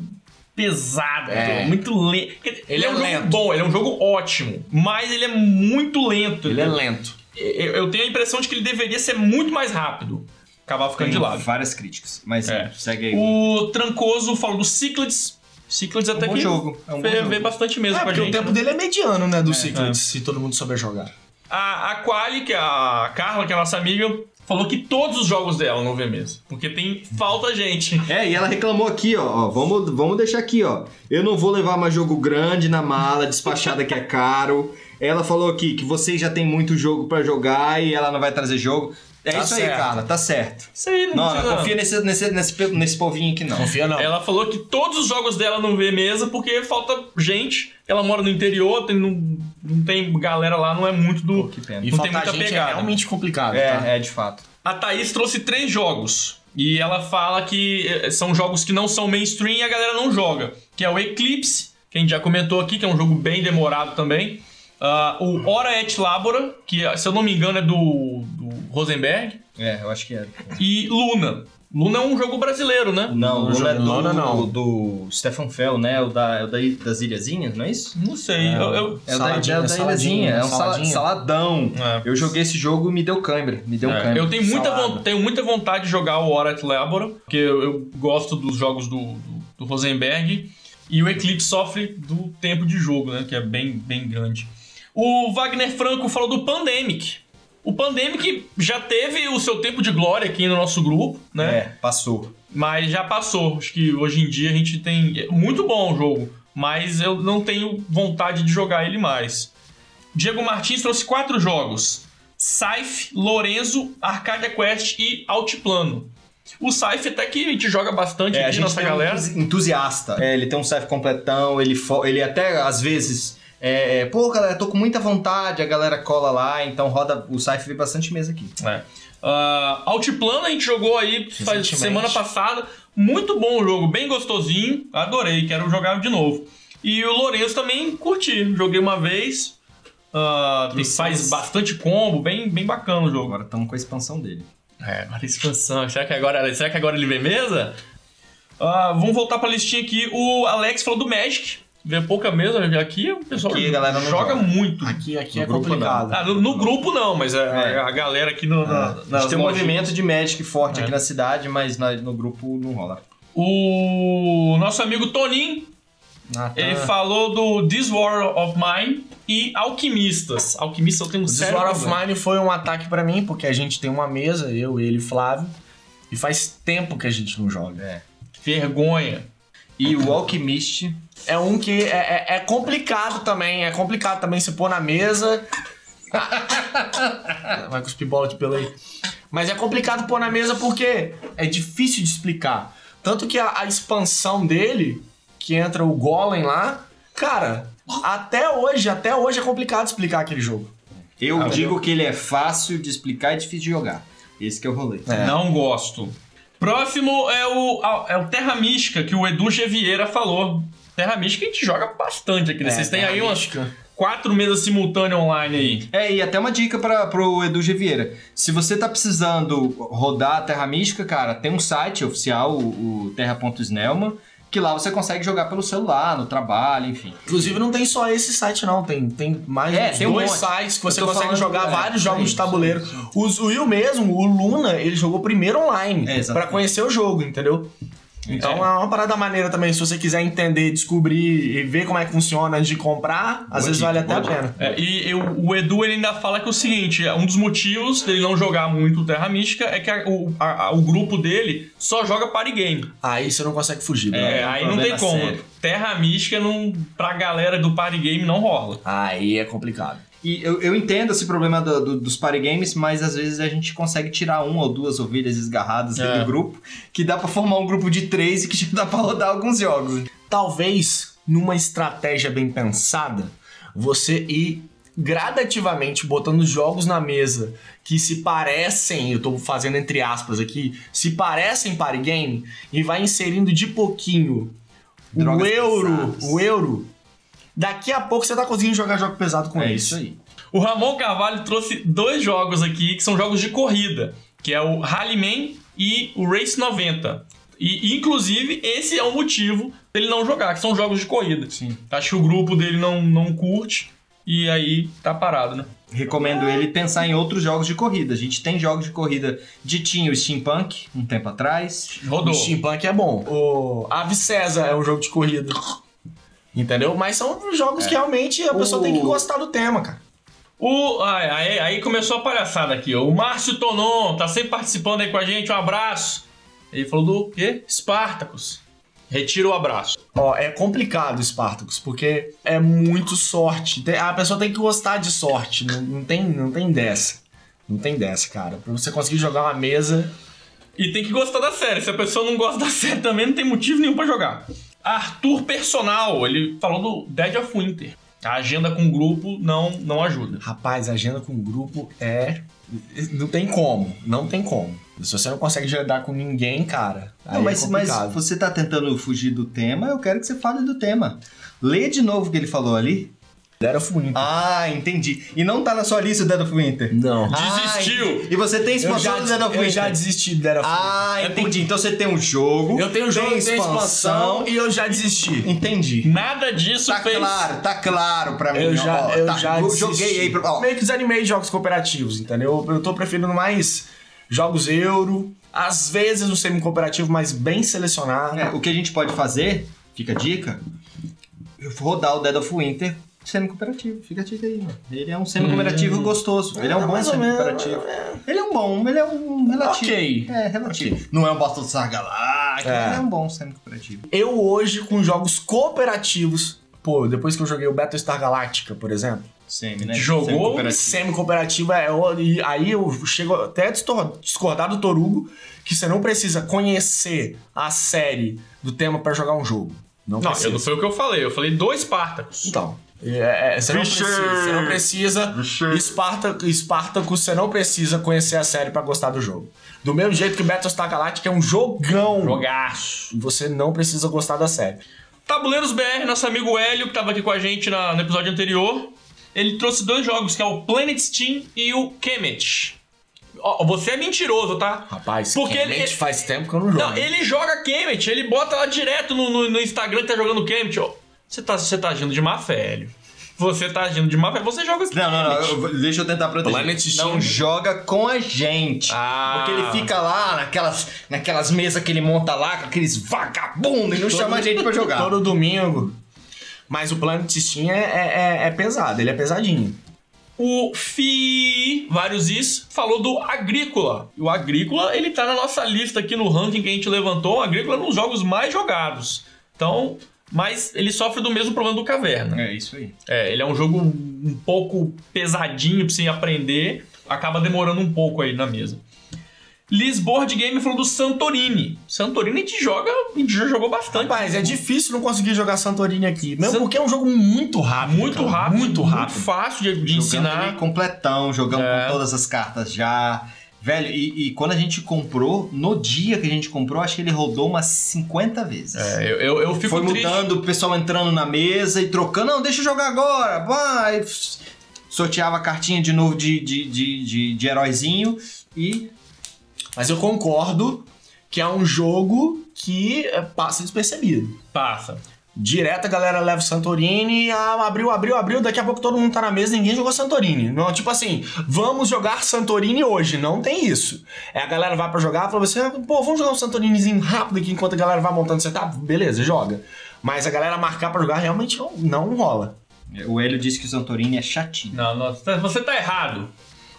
pesado, É. muito lento. Ele, é um lento. jogo bom, ele é um jogo ótimo, mas ele é muito lento. Ele é lento. Eu, eu tenho a impressão de que ele deveria ser muito mais rápido. Acabava ficando de lado. várias críticas, mas É. segue aí. O Trancoso falou do Cyclades. Cyclades até É um bom que jogo, é um bom vê, jogo. vê bastante mesa É, porque gente. o tempo dele é mediano, né, do É, Secret, se todo mundo souber jogar. A, a Quali, que é a Carla, que é a nossa amiga, falou que todos os jogos dela não vê mesa. Porque tem falta gente. É, e ela reclamou aqui, ó, ó, Vamos, vamos deixar aqui, ó. Eu não vou levar mais jogo grande na mala, despachada que é caro. Ela falou aqui que vocês já tem muito jogo pra jogar e ela não vai trazer jogo. É Tá isso aí, certo. Carla, tá certo. Isso aí não, Não, precisa- não confia nesse, nesse, nesse, nesse povinho aqui, não. Confia não. Ela falou que todos os jogos dela não vê mesa porque falta gente. Ela mora no interior, tem, não, não tem galera lá, não é muito do. Pô, que pena. E não tem muita gente pegada. é realmente complicado, tá? É, é, de fato. A Thaís trouxe três jogos. E ela fala que eh, são jogos que não são mainstream e a galera não joga. Que é o Eclipse, que a gente já comentou aqui, que é um jogo bem demorado também. Ah, o Hora et Labora, que se eu não me engano é do Rosenberg. É, eu acho que é. E Luna. Luna é um jogo brasileiro, né? Não, Não Luna é joguei do, Luna, não. do Stefan Fell, né? O, da, é o da, das ilhazinhas, não é isso? Não sei. eu- eu- É o da, Saladinha, é o da ilhazinha, é um sala- saladinha. saladão. É. Eu joguei esse jogo e me deu câimbra, me deu É, câimbra. eu tenho muita, tenho muita vontade de jogar o Hora et Labora, porque eu, eu gosto dos jogos do, do, do Rosenberg. E o Eclipse sofre do tempo de jogo, né? Que é bem, bem grande. O Wagner Franco falou do Pandemic. O Pandemic já teve o seu tempo de glória aqui no nosso grupo, né? É, passou. Mas já passou. Acho que hoje em dia a gente tem. é Muito bom o jogo, mas eu não tenho vontade de jogar ele mais. Diego Martins trouxe quatro jogos: Scythe, Lorenzo, Arcadia Quest e Altiplano. O Scythe até que a gente joga bastante É, a aqui, gente nossa tem galera. um entusi- entusiasta. É, ele tem um safe completão, ele, fo- ele até às vezes. É, é, pô, galera, tô com muita vontade, a galera cola lá, então roda. O safe vê bastante mesa aqui. É. Ah, Altiplano a gente jogou aí faz, semana passada. Muito bom o jogo, bem gostosinho. Adorei, quero jogar de novo. E o Lourenço também curti. Joguei uma vez. Ah, tem- faz bastante combo, bem, bem bacana o jogo. Agora estamos com a expansão dele. É, agora a expansão. Será que agora, será que agora ele vem mesa? Ah, vamos voltar pra listinha aqui. O Alex falou do Magic. Vê pouca mesa aqui, o pessoal Aqui galera joga, joga. muito. Aqui, aqui No é grupo, complicado. Ah, no, no grupo não, mas a, É. a galera aqui no, na, a nas gente tem um lojinhas. movimento de Magic forte É. aqui na cidade, mas na- no grupo não rola. O nosso amigo Tonin, Natan. ele falou do This War of Mine e Alquimistas. Alquimistas eu tenho um O This sério War of problema. Mine foi um ataque pra mim, porque a gente tem uma mesa, eu, ele e Flávio, e faz tempo que a gente não joga. É. Vergonha. E o Alchemist. É um que é, é- é complicado também, é complicado também se pôr na mesa. Vai cuspir bola de pelo aí. Mas é complicado pôr na mesa porque é difícil de explicar. Tanto que a, a expansão dele, que entra o Golem lá, cara, até hoje, até hoje é complicado explicar aquele jogo. Eu Ah, digo que ele é fácil de explicar e difícil de jogar. Esse que é o rolê. É. Não gosto. Próximo é o, é o Terra Mística, que o Edu G. Vieira falou. Terra Mística a gente joga bastante aqui, né? É, Vocês têm aí umas quatro mesas simultâneas online aí. É, e até uma dica para pro Edu G. Vieira. Se você tá precisando rodar a Terra Mística, cara, tem um site oficial, o, o terra.snelma, que lá você consegue jogar pelo celular, no trabalho, enfim. Inclusive, não tem só esse site, não. Tem, tem mais É, tem um dois monte. sites que você consegue jogar é, vários isso jogos de tabuleiro. isso aí, Os- O Will mesmo, o Luna, ele jogou primeiro online. É, pra conhecer o jogo, entendeu? Então É. é. uma parada maneira também. Se você quiser entender, descobrir e ver como é que funciona antes de comprar, às vezes dica, vale até a pena. É, e eu- o Edu ele ainda fala que é o seguinte: um dos motivos dele não jogar muito o Terra Mística é que a- o, a- a- o grupo dele só joga party game. Aí você não consegue fugir, É, brother. aí não tem como. sério. Terra Mística não, pra galera do party game não rola. Aí é complicado. E eu, eu entendo esse problema do- do- dos party games, mas às vezes a gente consegue tirar uma ou duas ovelhas esgarradas É. do grupo, que dá pra formar um grupo de três e que já dá pra rodar alguns jogos. Talvez, numa estratégia bem pensada, você ir gradativamente botando jogos na mesa que se parecem, eu tô fazendo entre aspas aqui, se parecem party game e vai inserindo de pouquinho o Drogas euro, pesadas. o euro. Daqui a pouco você tá conseguindo jogar jogo pesado com É isso. isso aí. O Ramon Carvalho trouxe dois jogos aqui que são jogos de corrida, que é o Rallyman e o Race 90. E, inclusive, esse é o motivo dele não jogar, que são jogos de corrida. Sim. Acho que o grupo dele não, não curte e aí tá parado, né? Recomendo ele pensar em outros jogos de corrida. A gente tem jogos de corrida de tinha o Steampunk, um tempo atrás. Rodou. O Steampunk é bom. O Ave César é um jogo de corrida. Entendeu? Mas são jogos que realmente a pessoa O- tem que gostar do tema, cara. O, aí, aí- aí começou a palhaçada aqui, ó. O Márcio Tonon tá sempre participando aí com a gente, um abraço. Ele falou do quê? Spartacus. Retira o abraço. Ó, é complicado, Spartacus, porque é muito sorte. A pessoa tem que gostar de sorte. Não, não tem, não tem dessa. Não tem dessa, cara. Pra você conseguir jogar uma mesa. E tem que gostar da série. Se a pessoa não gosta da série também, não tem motivo nenhum pra jogar. Arthur Personal, ele falou do Dead of Winter. A agenda com o grupo não, não ajuda. Rapaz, agenda com grupo é. Não tem como. Não tem como. Se você não consegue jogar com ninguém, cara. Aí Não, mas, é mas você tá tentando fugir do tema, eu quero que você fale do tema. Lê de novo o que ele falou ali. Dead of Winter. Ah, entendi. E não tá na sua lista o Dead of Winter? Não. Desistiu. entendi. E você tem Eu expansão já, do Dead of eu Winter? já desisti do Dead of Winter. Ah, entendi. Então você tem um jogo. Eu tenho jogo, tem eu tenho expansão e eu já desisti. Entendi. Nada disso Tá fez. claro, tá claro pra mim. Eu já, ó, eu tá, já eu desisti. joguei aí. Pra, ó, Meio que desanimei de jogos cooperativos, entendeu? Eu tô preferindo mais jogos euro, às vezes um semi-cooperativo, mas bem selecionado. É, o que a gente pode fazer, fica a dica, eu vou rodar o Dead of Winter semi-cooperativo. Fica a dica aí, mano. Ele é um semi-cooperativo gostoso. Ele é um É, bom semi-cooperativo. Ele é um bom, ele é um relativo. Ok. É, relativo. Não é um Battlestar Galactica, É. mas é um bom semi-cooperativo. Eu hoje, com jogos cooperativos, pô, depois que eu joguei o Battlestar Galactica, por exemplo, Semi, né? Jogou Semi-cooperativo. semi-cooperativo é. e aí eu chego até a discordar do Torugo que você não precisa conhecer a série do tema pra jogar um jogo. Não, Não, eu não foi o que eu falei. Eu falei dois Spartacus. Então, é, é, você, não precisa, você não precisa. Esparta- Spartacus, você não precisa conhecer a série pra gostar do jogo. Do mesmo jeito que Battlestar Galactica é um jogão. Jogaço. Você não precisa gostar da série. Tabuleiros BR, nosso amigo Hélio, que tava aqui com a gente na- no episódio anterior, ele trouxe dois jogos, que é o Planet Steam e o Kemet. Ó, você é mentiroso, tá? Rapaz, Porque Kemet ele- faz tempo que eu não jogo. Não, ele joga Kemet, ele bota lá direto no, no- no Instagram que tá jogando Kemet, ó. Você tá, você tá agindo de má fé, Hélio. Você tá agindo de má fé, você joga Não, não, não. eu vou- deixa eu tentar proteger. Planet Steam. Não joga com a gente. Ah. Porque ele fica lá naquelas, naquelas mesas que ele monta lá com aqueles vagabundos e não chama a gente pra jogar. Todo domingo. Mas o Planet Steam é, é, é- é pesado, ele é pesadinho. O Fi, vários is, falou do Agrícola. E o Agrícola, ele tá na nossa lista aqui no ranking que a gente levantou. O Agrícola é um dos jogos mais jogados. Então, mas ele sofre do mesmo problema do Caverna. É isso aí. É, ele é um jogo um pouco pesadinho pra você aprender. Acaba demorando um pouco aí na mesa. Lisboard Game falou do Santorini. Santorini a gente joga, a gente já jogou bastante. Rapaz, é difícil não conseguir jogar Santorini aqui. Mesmo porque é um jogo muito rápido. muito cara. rápido, Muito rápido. fácil de, de ensinar. completão, jogamos É. com todas as cartas já. Velho, e, e quando a gente comprou, no dia que a gente comprou, acho que ele rodou umas 50 vezes. É, eu, eu, eu fico Foi triste. mudando, o pessoal entrando na mesa e trocando. Não, deixa eu jogar agora. Vai. Sorteava a cartinha de novo de, de, de, de, de heróizinho e. Mas eu concordo que é um jogo que é, passa despercebido. Passa. Direto a galera leva o Santorini, ah, abriu, abriu, abriu, daqui a pouco todo mundo tá na mesa ninguém jogou Santorini. Não, tipo assim, vamos jogar Santorini hoje, não tem isso. É a galera vai pra jogar, fala assim, ah, pô, vamos jogar um Santorinizinho rápido aqui enquanto a galera vai montando setup, beleza, joga. Mas a galera marcar pra jogar realmente não, não rola. O Hélio disse que o Santorini é chatinho. Não, não, você tá errado.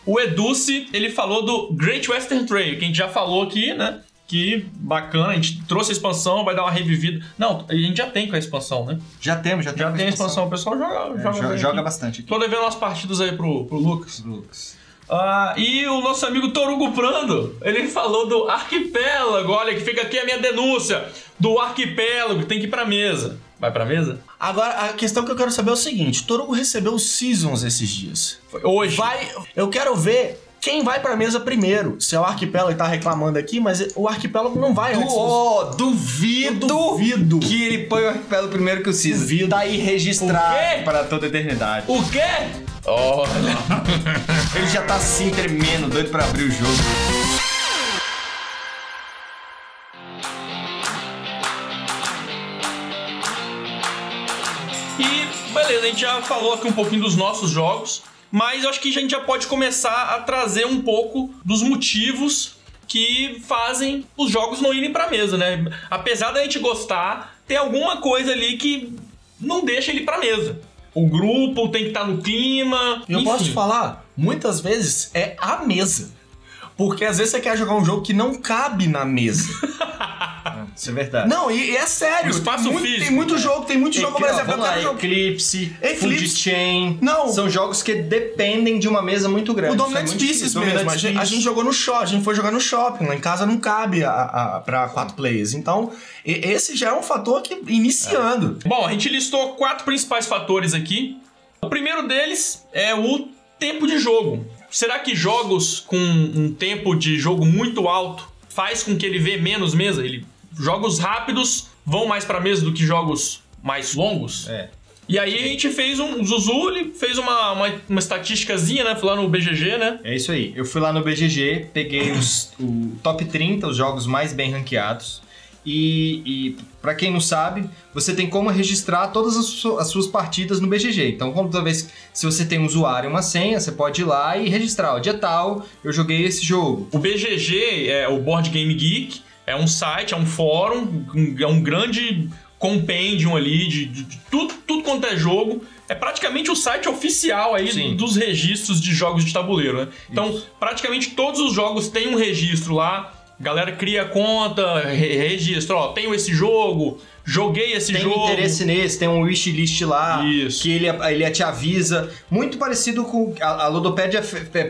O Educe, ele falou do Great Western Trail, que a gente já falou aqui, né? Que bacana, a gente trouxe a expansão, vai dar uma revivida. Não, a gente já tem com a expansão, né? Já temos, já temos. Já tem a expansão, o pessoal joga, É, joga, joga aqui. bastante aqui. Tô devendo umas partidas aí pro, pro Lucas. Lucas. Ah, e o nosso amigo Torugo Prando, ele falou do arquipélago. Olha, que fica aqui a minha denúncia. Do arquipélago, tem que ir pra mesa. Vai pra mesa? Agora, a questão que eu quero saber é o seguinte: Torugo recebeu os Seasons esses dias. Foi hoje. Vai, eu quero ver quem vai pra mesa primeiro. Se é o arquipélago que tá reclamando aqui, mas o arquipélago não vai antes. Oh, duvido, Duvido. que ele põe o arquipélago primeiro que o Cis. Duvido. Tá aí registrado O quê? para toda a eternidade. O quê? Olha. Ele já tá assim tremendo, doido pra abrir o jogo. E beleza, a gente já falou aqui um pouquinho dos nossos jogos, mas eu acho que a gente já pode começar a trazer um pouco dos motivos que fazem os jogos não irem pra mesa, né? Apesar da gente gostar, tem alguma coisa ali que não deixa ele pra mesa. O grupo tem que estar no clima. Eu enfim. posso te falar, muitas vezes é a mesa. Porque às vezes você quer jogar um jogo que não cabe na mesa. Isso é verdade. não, e, e é sério. O espaço Muito- físico, Tem muito jogo, tem muito jogo, por exemplo, vamos lá, jogar. Eclipse, Eclipse. Food Chain. Não. São jogos que dependem de uma mesa muito grande. O é Dominant muito Pieces mesmo. A gente, a gente jogou no shopping, a gente foi jogar no shopping. Lá em casa não cabe a, a, pra quatro players. Então, e- esse já é um fator que, iniciando. Bom, a gente listou quatro principais fatores aqui. O primeiro deles é o tempo de jogo. Será que jogos com um tempo de jogo muito alto faz com que ele vê menos mesa? Ele, jogos rápidos vão mais pra mesa do que jogos mais longos? É. E aí a gente fez um. O Zuzu ele fez uma, uma, uma estatísticazinha, né? Foi lá no BGG, né? É isso aí. Eu fui lá no BGG, peguei os, o top 30, os jogos mais bem ranqueados. E, e para quem não sabe, você tem como registrar todas as, su- as suas partidas no BGG. Então, como toda vez se você tem um usuário e uma senha, você pode ir lá e registrar. O dia tal, eu joguei esse jogo. O BGG é o Board Game Geek, é um site, é um fórum, um- é um grande compendium ali de, de- de tudo, tudo quanto é jogo. É praticamente o site oficial aí Sim. dos registros de jogos de tabuleiro, né? Então, praticamente todos os jogos têm um registro lá. A galera cria conta, re registra, ó, tenho esse jogo, joguei esse Tem jogo. interesse nesse, tem um wishlist lá, Isso. que ele, ele te avisa. Muito parecido com. A, a Ludopédia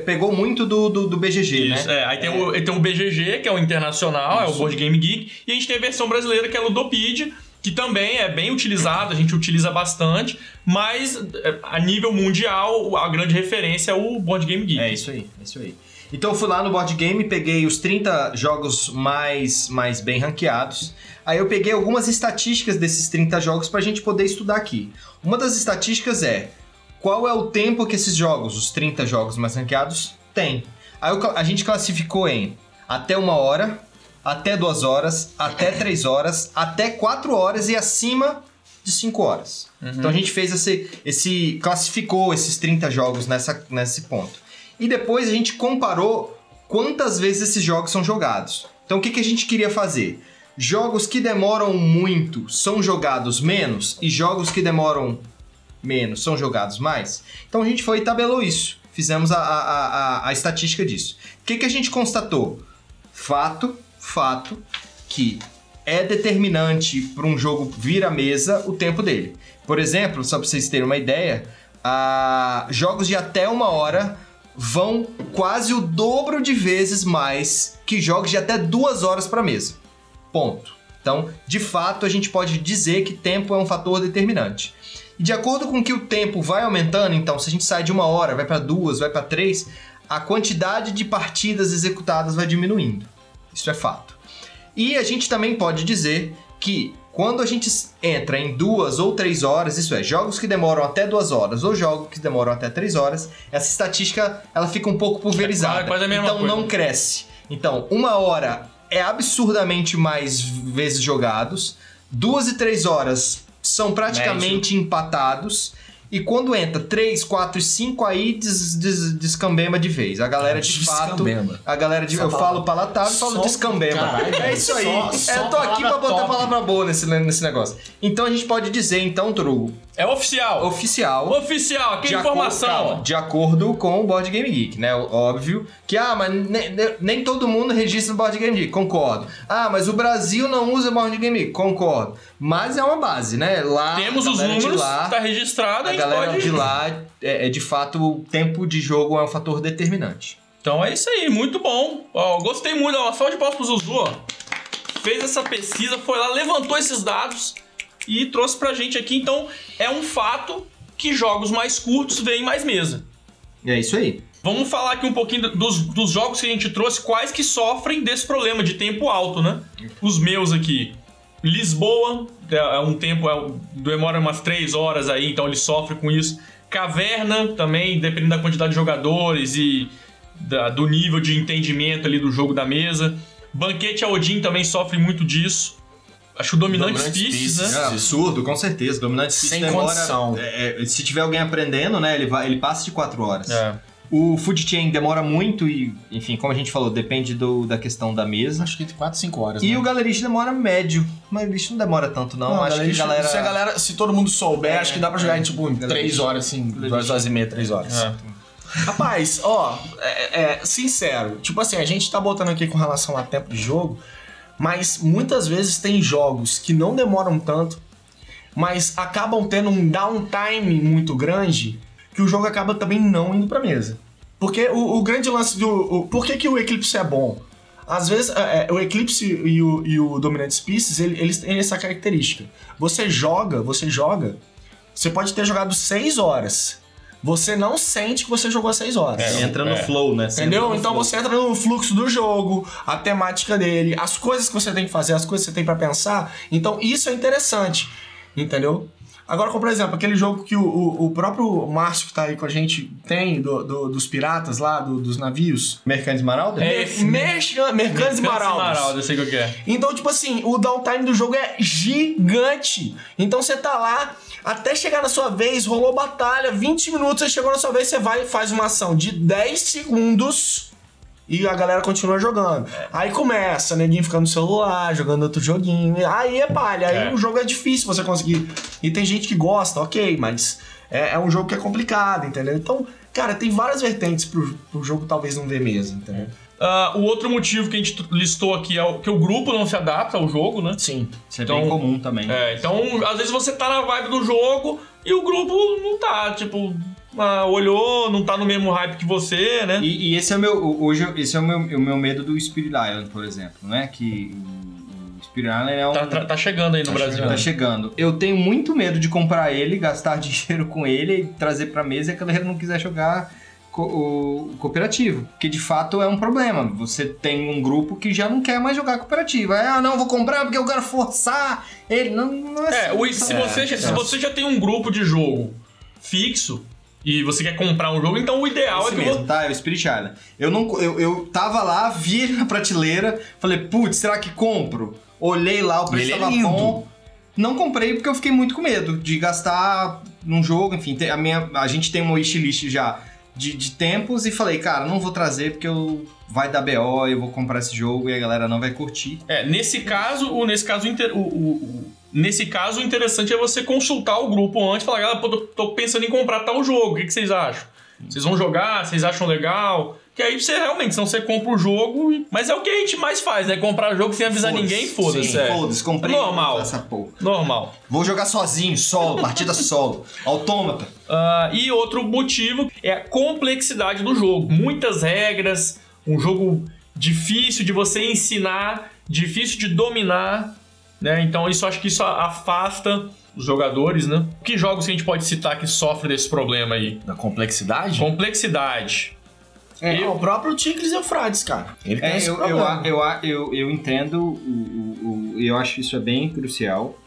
pegou muito do, do, do BGG, Isso, né? é. Aí tem, O, tem o BGG, que é o internacional, é o Isso. Board Game Geek, e a gente tem a versão brasileira, que é a Ludopedia, que também é bem utilizada, a gente utiliza bastante, mas é, a nível mundial, a grande referência é o Board Game Geek. É isso aí, é isso aí. Então eu fui lá no board game, peguei os 30 jogos mais, mais bem ranqueados. Aí eu peguei algumas estatísticas desses 30 jogos pra gente poder estudar aqui. Uma das estatísticas é qual é o tempo que esses jogos, os 30 jogos mais ranqueados, têm. Aí eu a gente classificou em até uma hora, até duas horas, até três horas, até quatro horas e acima de 5 horas. Então a gente fez esse, esse. classificou esses 30 jogos nessa, nesse ponto. E depois a gente comparou quantas vezes esses jogos são jogados. Então o que, que a gente queria fazer? Jogos que demoram muito são jogados menos e jogos que demoram menos são jogados mais? Então a gente foi e tabelou isso. Fizemos a, a, a, a estatística disso. O que, que a gente constatou? Fato, fato, que é determinante para um jogo vir à mesa o tempo dele. Por exemplo, só para vocês terem uma ideia, ah, jogos de até uma hora vão quase o dobro de vezes mais que jogos de até duas horas para mesa. Ponto. Então, de fato, a gente pode dizer que tempo é um fator determinante. E de acordo com que o tempo vai aumentando, então, se a gente sai de uma hora, vai para duas, vai para três, a quantidade de partidas executadas vai diminuindo. Isso é fato. E a gente também pode dizer que quando a gente entra em duas ou três horas, isso é, jogos que demoram até duas horas ou jogos que demoram até três horas, essa estatística ela fica um pouco pulverizada. É quase a mesma então coisa. não cresce. Então, uma hora é absurdamente mais vezes jogados, duas e três horas são praticamente empatados. E quando entra 3, 4 e 5, aí des, des, descambema de vez. A galera de fato. Descambema. A galera de. Essa Eu palavra. falo palatável e falo Só- descambema. Caralho, é isso aí. só- É, só eu tô aqui pra botar top. palavra boa nesse, nesse negócio. Então a gente pode dizer, então, Trugo, É oficial. oficial. Oficial, aqui de é acordo- informação. calma, de acordo com o Board Game Geek, né? Óbvio que, ah, mas ne- ne- nem, todo mundo registra o Board Game Geek, concordo. Ah, mas o Brasil não usa o Board Game Geek, concordo. Mas é uma base, né? Lá, Temos os de números, lá, tá registrado, a, a galera pode... de lá, é, é, de fato, o tempo de jogo é um fator determinante. Então é isso aí, muito bom. Ó, gostei muito, ó, só de palmas pro Zuzu, ó. Fez essa pesquisa, foi lá, levantou esses dados e trouxe pra gente aqui. Então é um fato que jogos mais curtos vêm mais mesa. E é isso aí. Vamos falar aqui um pouquinho dos, dos jogos que a gente trouxe, quais que sofrem desse problema de tempo alto, né? Os meus aqui. Lisboa, é é um tempo, é, demora umas 3 horas aí, então ele sofre com isso. Caverna também, dependendo da quantidade de jogadores e da- do nível de entendimento ali do jogo da mesa. Banquete Odin também sofre muito disso. Acho que o Dominante Pieces, né? É absurdo, com certeza. Dominante Sem demora- condição. é, é, se tiver alguém aprendendo, né, ele, vai, ele passa de 4 horas. É. O food chain demora muito e, enfim, como a gente falou, depende do, da questão da mesa. Acho que entre 4 e 5 horas. E né? o galerista demora médio. O galerista não demora tanto, não. acho galera, que a galera. Se a galera. Se todo mundo souber, É, acho que dá pra jogar em tipo em galera, 3 horas, assim, 2 horas e meia, 3 horas. É. Rapaz, ó, é, é, sincero, tipo assim, a gente tá botando aqui com relação a tempo de jogo, mas muitas vezes tem jogos que não demoram tanto, mas acabam tendo um downtime muito grande, que o jogo acaba também não indo pra mesa. Porque o, o grande lance do. O, por que, que o Eclipse é bom? Às vezes, é, é, o Eclipse e o, e o Dominant Species, ele- eles têm essa característica. Você joga, você joga, você pode ter jogado 6 horas. Você não sente que você jogou 6 horas. É, entra no É. flow, né? Você Entendeu? Então flow. você entra no fluxo do jogo, a temática dele, as coisas que você tem que fazer, as coisas que você tem pra pensar. Então isso é interessante, entendeu? Agora, como por exemplo, aquele jogo que o, o, o próprio Márcio que tá aí com a gente tem, do, do- dos piratas lá, do- dos navios. Mercantes Maralda? É esse- Mercan- Mercantes Maraldos. Maraldo, eu sei o que é. Então, tipo assim, o downtime do jogo é gigante. Então você tá lá, até chegar na sua vez, rolou batalha, 20 minutos, você chegou na sua vez, você vai e faz uma ação de 10 segundos e a galera continua jogando. Aí começa, neguinho fica no celular, jogando outro joguinho. Aí é palha, aí É. o jogo é difícil você conseguir. E tem gente que gosta, ok, mas é, é um jogo que é complicado, entendeu? Então, cara, tem várias vertentes pro, pro jogo talvez não ver mesa, entendeu? Ah, o outro motivo que a gente listou aqui é que o grupo não se adapta ao jogo, né? Sim. Isso é Então- bem comum também. É, então, às vezes você tá na vibe do jogo e o grupo não tá, tipo, ah, olhou, não tá no mesmo hype que você, né? E, e esse é o meu. Hoje, esse é o meu, o meu medo do Spirit Island, por exemplo, né? Que Spirit Island é um. Tá, tá- tá chegando aí no Tá Brasil. chegando. Tá chegando. Eu tenho muito medo de comprar ele, gastar dinheiro com ele e trazer pra mesa e a galera não quiser jogar co- o cooperativo. Porque de fato é um problema. Você tem um grupo que já não quer mais jogar cooperativo. Aí, ah, não, vou comprar porque eu quero forçar ele. Não, não é É, assim, o- se, sabe? você, já- se é. você já tem um grupo de jogo fixo e você quer comprar um jogo, então o ideal Esse é que mesmo, você. tá? É o Spirit Island. Eu, não, eu, eu tava lá, vi ele na prateleira, falei, putz, será que compro? Olhei lá, o preço Ele é tava lindo. bom. Não comprei porque eu fiquei muito com medo de gastar num jogo, enfim. A, minha, a gente tem uma wishlist já de, de tempos e falei, cara, não vou trazer porque eu, vai dar BO, eu vou comprar esse jogo e a galera não vai curtir. É, nesse caso, o, nesse caso, inter- o, o- o- nesse caso, o interessante é você consultar o grupo antes e falar, galera, tô, tô pensando em comprar tal jogo, o que, que vocês acham? Vocês vão jogar? Vocês acham legal? Que aí você realmente, senão você compra o jogo. e- Mas é o que a gente mais faz, né? Comprar jogo sem avisar Foda-se. ninguém, foda-se. É. Foda-se, comprei. Normal. Essa porra. Normal. Vou jogar sozinho, solo, partida solo. Autômata. Ah, e outro motivo é a complexidade do jogo. Muitas regras, um jogo difícil de você ensinar, difícil de dominar, né? Então isso acho que isso afasta os jogadores, né? Que jogos que a gente pode citar que sofrem desse problema aí? Da complexidade? Complexidade. É, Eu- o próprio Tigres e Eufrades, cara. Ele tem É, esse eu, eu, problema. eu, eu, eu entendo, o, o, o- eu acho que isso é bem crucial.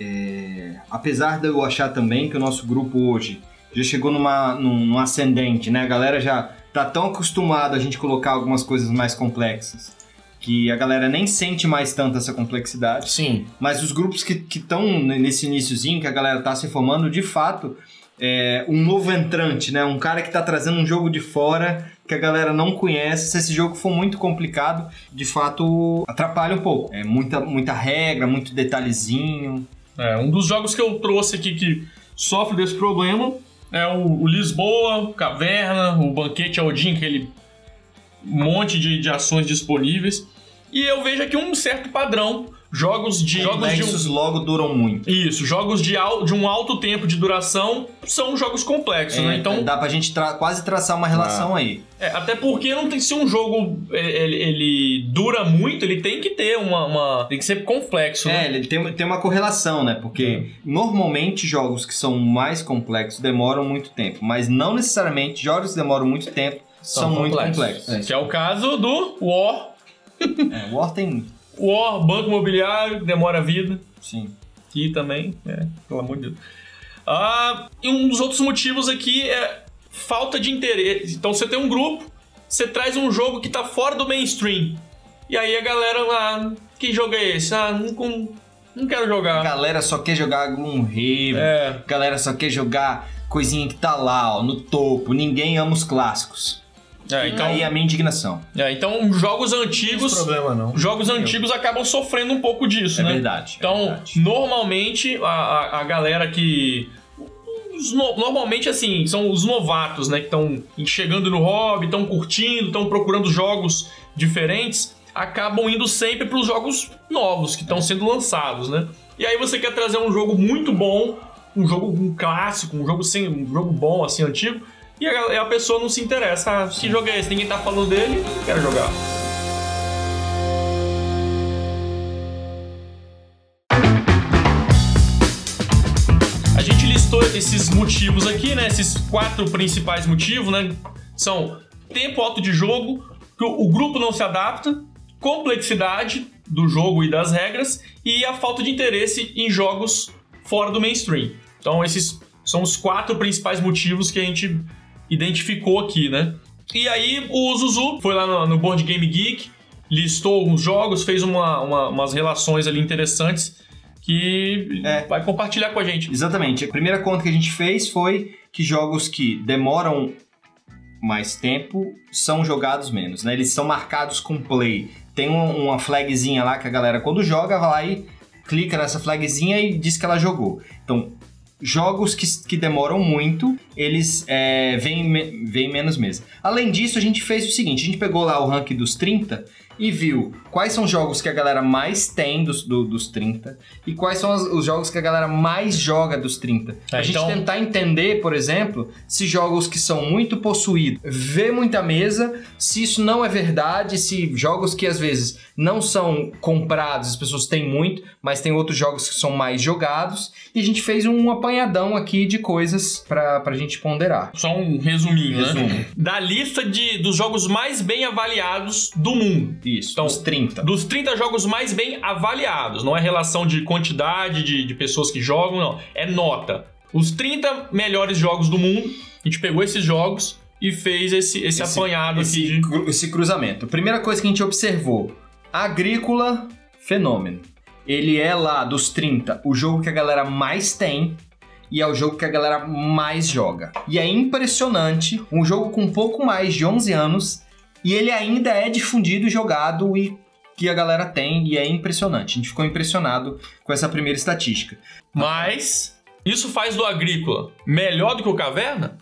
É, apesar de eu achar também que o nosso grupo hoje já chegou numa, num, num ascendente, né? A galera já tá tão acostumada a gente colocar algumas coisas mais complexas que a galera nem sente mais tanto essa complexidade. Sim. Mas os grupos que estão nesse iníciozinho, que a galera tá se formando, de fato, é um novo entrante, né? Um cara que tá trazendo um jogo de fora que a galera não conhece. Se esse jogo for muito complicado, de fato, atrapalha um pouco. É muita, muita regra, muito detalhezinho. É, um dos jogos que eu trouxe aqui que sofre desse problema é o, o Lisboa, Caverna, o Banquete Odin, aquele monte de, de ações disponíveis. E eu vejo aqui um certo padrão. Jogos de. Jogos de um- Complexos logo duram muito. Isso, jogos de, al- de um alto tempo de duração são jogos complexos, né? É, Então, dá pra gente tra- quase traçar uma relação aí. é, até porque não tem se um jogo é, ele, ele dura muito, ele tem que ter uma, uma- tem que ser complexo, É, né? ele tem, tem uma correlação, né? Porque normalmente jogos que são mais complexos demoram muito tempo, mas não necessariamente jogos que demoram muito tempo são, muito complexos. Que é o caso do War. É, War tem. War, Banco Imobiliário, demora a vida. Sim. Aqui também, é, pelo amor de Deus. Ah, e um dos outros motivos aqui é falta de interesse. Então você tem um grupo, você traz um jogo que tá fora do mainstream. E aí a galera lá, que jogo é esse? Ah, não, não, quero A jogar. galera só quer jogar Gloomhaven. É, galera só quer jogar coisinha que tá lá, ó, no topo. Ninguém ama os clássicos. É, então, Aí a minha indignação. é, então jogos Não antigos, problema, não. jogos antigos acabam sofrendo um pouco disso, É né? verdade. é Então, verdade. normalmente, a, a, galera que. os no- normalmente, assim, são os novatos, né? Que estão chegando no hobby, estão curtindo, estão procurando jogos diferentes, acabam indo sempre para os jogos novos que estão sendo lançados, né? E aí você quer trazer um jogo muito bom, um jogo um clássico, um jogo, sem, um jogo bom, assim, antigo, e a, e a pessoa não se interessa. Ah, que jogo esse? Ninguém tá falando dele, quero jogar. A gente listou esses motivos aqui, né? Esses quatro principais motivos, né? São tempo alto de jogo, que o grupo não se adapta, complexidade do jogo e das regras e a falta de interesse em jogos fora do mainstream. Então esses são os quatro principais motivos que a gente identificou aqui, né? E aí o Zuzu foi lá no, no Board Game Geek, listou alguns jogos, fez uma- uma- umas relações ali interessantes que É. vai compartilhar com a gente. Exatamente. A primeira conta que a gente fez foi que jogos que demoram mais tempo são jogados menos, né? Eles são marcados com play. Tem um- uma flagzinha lá que a galera, quando joga, vai lá e clica nessa flagzinha e diz que ela jogou. Então, jogos que, que demoram muito, eles é, vêm, me- vêm menos mesmo. Além disso, a gente fez o seguinte: a gente pegou lá o ranking dos 30 e viu quais são os jogos que a galera mais tem dos, do- dos 30 e quais são os jogos que a galera mais joga dos 30. É, a gente então- tentar entender, por exemplo, se jogos que são muito possuídos vê muita mesa, se isso não é verdade, se jogos que às vezes não são comprados, as pessoas têm muito, mas tem outros jogos que são mais jogados. E a gente fez um apanhadão aqui de coisas pra, pra gente ponderar. Só um resuminho, né? Resumo. Da lista de, dos jogos mais bem avaliados do mundo. Isso, Então, os 30. Dos 30 jogos mais bem avaliados. Não é relação de quantidade de, de pessoas que jogam, não. É nota. Os 30 melhores jogos do mundo. A gente pegou esses jogos e fez esse, esse, Esse- apanhado esse, aqui de. cru- esse cruzamento. Primeira coisa que a gente observou: agrícola, fenômeno. Ele é lá dos 30, o jogo que a galera mais tem e é o jogo que a galera mais joga. E é impressionante, um jogo com um pouco mais de 11 anos e ele ainda é difundido e jogado e que a galera tem e é impressionante. A gente ficou impressionado com essa primeira estatística. Mas isso faz do agrícola melhor do que o caverna?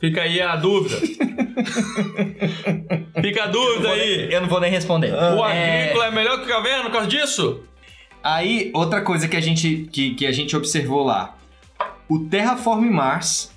Fica aí a dúvida. Fica a dúvida aí. Eu não vou nem responder. O É, agrícola é melhor que o caverna por causa disso? Aí, outra coisa que a gente, que, que a gente observou lá. O Terraform Mars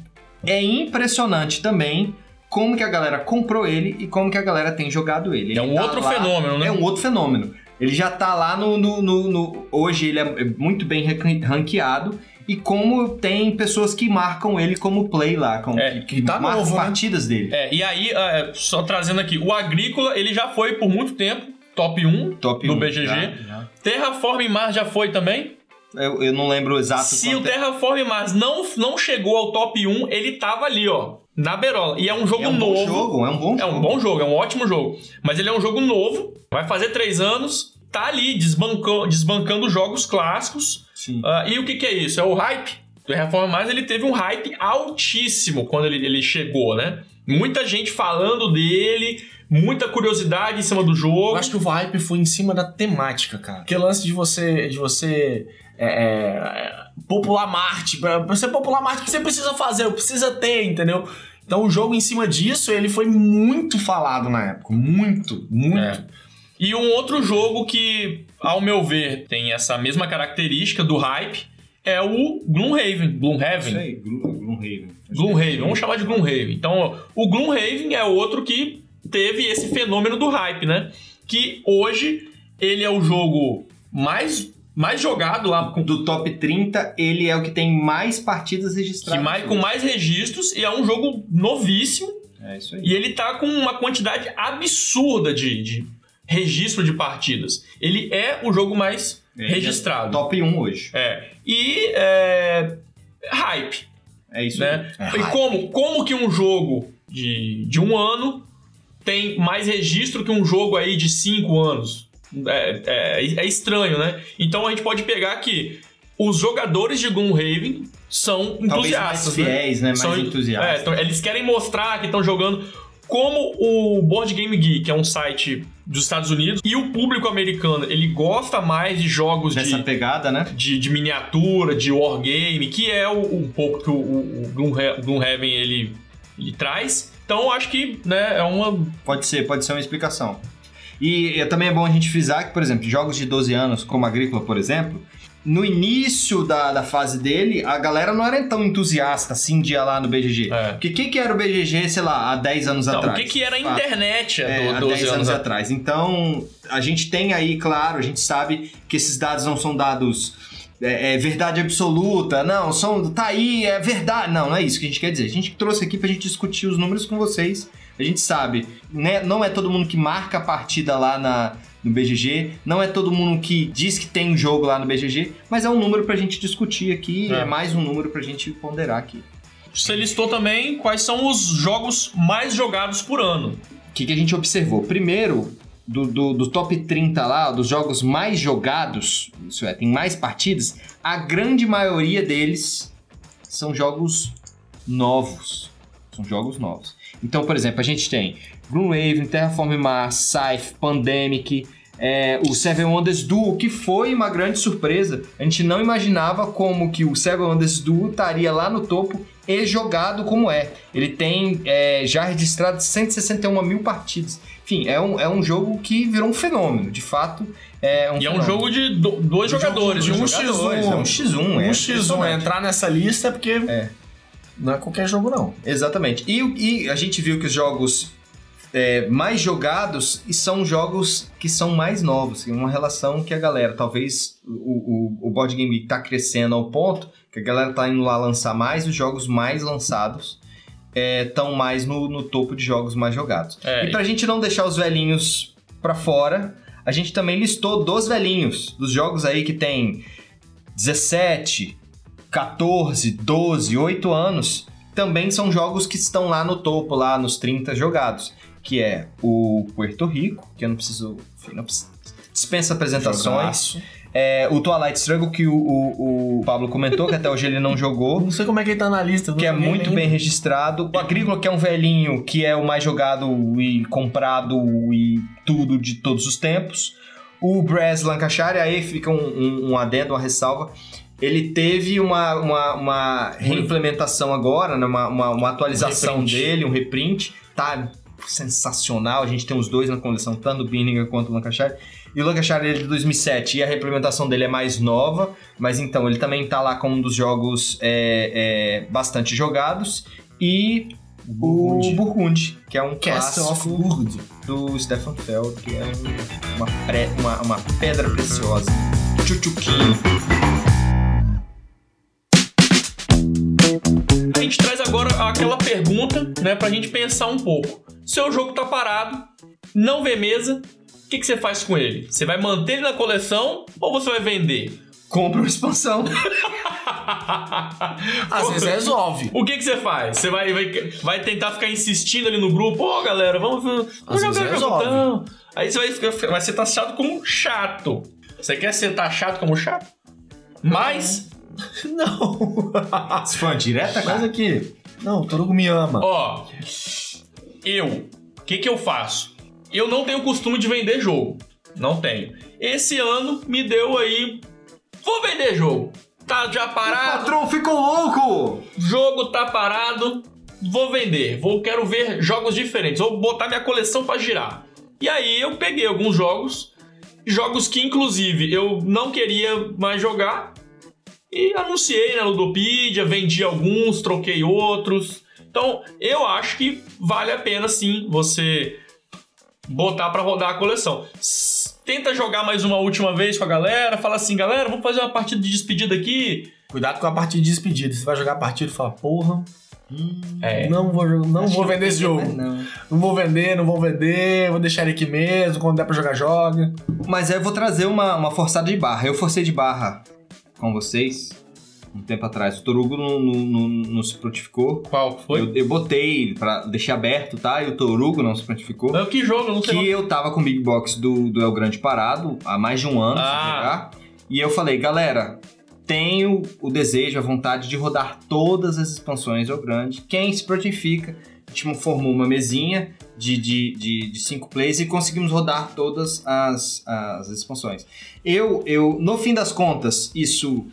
é impressionante também como que a galera comprou ele e como que a galera tem jogado ele. É Ele um tá outro lá- fenômeno, né? É um outro fenômeno. Ele já tá lá no... no- no- no- hoje ele é muito bem ran- ranqueado e como tem pessoas que marcam ele como play lá, como É, que, que tá marcam novo, né? partidas dele. É, e aí, é, só trazendo aqui, o agrícola, ele já foi por muito tempo top 1 Top do 1, BGG. já, já. Terraform Mars já foi também? Eu, eu não lembro exato Se o é. Terraform Mars não, não chegou ao top 1, ele tava ali, ó, na berola. E é um jogo é um novo. bom jogo, é um bom É um bom jogo, é um ótimo jogo. Mas ele é um jogo novo, vai fazer três anos, tá ali desbancando, desbancando jogos clássicos. Sim. Ah, e o que, que é isso? É o hype. O Terraform Mars ele teve um hype altíssimo quando ele, ele chegou, né? Muita gente falando dele, muita curiosidade em cima do jogo. Eu acho que o hype foi em cima da temática, cara. Que lance de você. De você é, é, popular Marte. Pra pra você popular Marte, o que você precisa fazer? Precisa ter, entendeu? Então o jogo em cima disso, ele foi muito falado na época. Muito, muito. É. E um outro jogo que, ao meu ver, tem essa mesma característica do hype é o Gloomhaven. Gloomhaven. Sei, Gloom- Gloomhaven. Gloomhaven, vamos chamar de Gloomhaven. Então, o Gloomhaven é outro que teve esse fenômeno do hype, né? Que hoje ele é o jogo mais, mais jogado lá, com, Do top 30, ele é o que tem mais partidas que registradas. mais, com mais registros, e é um jogo novíssimo. É isso aí. E ele tá com uma quantidade absurda de, de registro de partidas. Ele é o jogo mais Ele é registrado. Top 1 hoje. É. E é, hype, É isso aí. né? É e hype. como, como que um jogo de, de um ano tem mais registro que um jogo aí de cinco anos? É, é, é estranho, né? Então a gente pode pegar que os jogadores de Gloomhaven são Talvez mais entusiastas, né? fiéis, né? Mais São- entusiastas. É, então, eles querem mostrar que estão jogando como o Board Game Geek, que é um site dos Estados Unidos, e o público americano, ele gosta mais de jogos Dessa de, pegada, né? de, de miniatura, de wargame, que é o, um pouco que o, o, o Gloomha- Gloomhaven ele, ele traz. Então, eu acho que né, é uma... Pode ser, pode ser uma explicação. E é, também é bom a gente frisar que, por exemplo, jogos de 12 anos, como Agrícola, por exemplo, no início da, da fase dele, a galera não era tão entusiasta assim de ir lá no BGG. É. Porque o que, que era o BGG, sei lá, há 10 anos Não, o atrás? que, que era a internet É, há há 12 10 anos atrás. Então, a gente tem aí, claro, a gente sabe que esses dados não são dados é, é, verdade absoluta, não, são, tá aí, é verdade. Não, não é isso que a gente quer dizer. A gente trouxe aqui pra gente discutir os números com vocês. A gente sabe, né, não é todo mundo que marca a partida lá na, no BGG, não é todo mundo que diz que tem um jogo lá no BGG, mas é um número pra gente discutir aqui, É. é, mais um número pra gente ponderar aqui. Você listou também quais são os jogos mais jogados por ano. O que, que a gente observou? Primeiro, do, do, do top 30 lá, dos jogos mais jogados, isso é, tem mais partidas, a grande maioria deles são jogos novos. São jogos novos. Então, por exemplo, a gente tem Gloomhaven, Terraform Mars, Scythe, Pandemic, é, o Seven Wonders Duo, que foi uma grande surpresa. A gente não imaginava como que o Seven Wonders Duo estaria lá no topo e jogado como é. Ele tem é, já registrado 161 mil partidas. Enfim, é um, é um jogo que virou um fenômeno. De fato, é um E é um fenômeno. jogo de do- dois Um jogo jogadores. de né? um Jogadores, X1. é um X1. Um é X1 impressionante. entrar nessa lista é porque É. não é qualquer jogo, não. Exatamente. E, e a gente viu que os jogos é, mais jogados e são jogos que são mais novos. Tem uma relação que a galera, talvez o, o, o Board Game Geek tá crescendo ao ponto que a galera tá indo lá lançar mais, os jogos mais lançados estão mais no, no topo de jogos mais jogados. É, e pra gente não deixar os velhinhos pra fora, a gente também listou dos velhinhos, dos jogos aí que tem 17, 14, 12, 8 anos, também são jogos que estão lá no topo, lá nos 30 jogados. Que é o Puerto Rico, que eu não preciso. Enfim, não preciso dispensa apresentações. Jogaço. É, o Twilight Struggle, que o, o, o Pablo comentou, que até hoje ele não jogou. Não sei como é que ele tá na lista. Que é muito ainda. bem registrado. O Agrícola, que é um velhinho, que é o mais jogado e comprado e tudo de todos os tempos. O Brass Lancashire, aí fica um, um, um adendo, uma ressalva. ele teve uma, uma, uma reimplementação agora, né? uma, uma, uma atualização Um dele, um reprint. Tá sensacional. A gente tem os dois na coleção, tanto o Binninger quanto o Lancashire. E o Lancashire ele é de 2007 e a reimplementação dele é mais nova, mas então ele também tá lá como um dos jogos é, é, bastante jogados. E o Burgundy, que é um Castle of clássico Burgundy. do Stefan Feld, que é um- uma, pré- uma, uma pedra preciosa. Chuchuquinho. A gente traz agora aquela pergunta, né, pra gente pensar um pouco. Seu jogo tá parado, não vê mesa, que, que você faz com ele? Você vai manter ele na coleção ou você vai vender? Compra uma expansão. Às vezes resolve. O que, que você faz? Você vai, vai, vai tentar ficar insistindo ali no grupo, ô galera, vamos, vamos Às vezes jogar resolve. Aí você vai, ficar- vai ser taxado como chato. Você quer ser taxado como chato? Mas, Não. Se for direta, cara. aqui. Não, o Torugo me ama. ó, eu, o que, que eu faço? Eu não tenho costume de vender jogo. Não tenho. Esse ano me deu aí. Vou vender jogo. Tá já O parado. patrão ficou louco! jogo tá parado, vou vender, vou quero ver jogos diferentes, vou botar minha coleção pra girar. E aí eu peguei alguns jogos, jogos que inclusive eu não queria mais jogar e anunciei na Ludopedia, vendi alguns, troquei outros. Então, eu acho que vale a pena sim você botar pra rodar a coleção. Tenta jogar mais uma última vez com a galera, fala assim, galera, vamos fazer uma partida de despedida aqui. Cuidado com a partida de despedida. Você vai jogar a partida e fala, porra, É. não vou, jogar- não Acho vou vender esse jogo. tem, Não. Não vou vender, não vou vender, vou deixar ele aqui mesmo, quando der pra jogar, joga. Mas aí eu vou trazer uma, uma forçada de barra. Eu forcei de barra com vocês um tempo atrás. O Torugo não, não, não, se prontificou. Qual foi? Eu, eu botei pra deixar aberto, tá? E o Torugo não se prontificou. Mas que jogo? Eu não sei. Que eu tava com o Big Box do, do El Grande parado há mais de um ano sem Ah. jogar. E eu falei, galera, tenho o desejo, a vontade de rodar todas as expansões El Grande. Quem se prontifica? A gente formou uma mesinha de, de, de, de cinco plays e conseguimos rodar todas as, as expansões. Eu, eu, no fim das contas, isso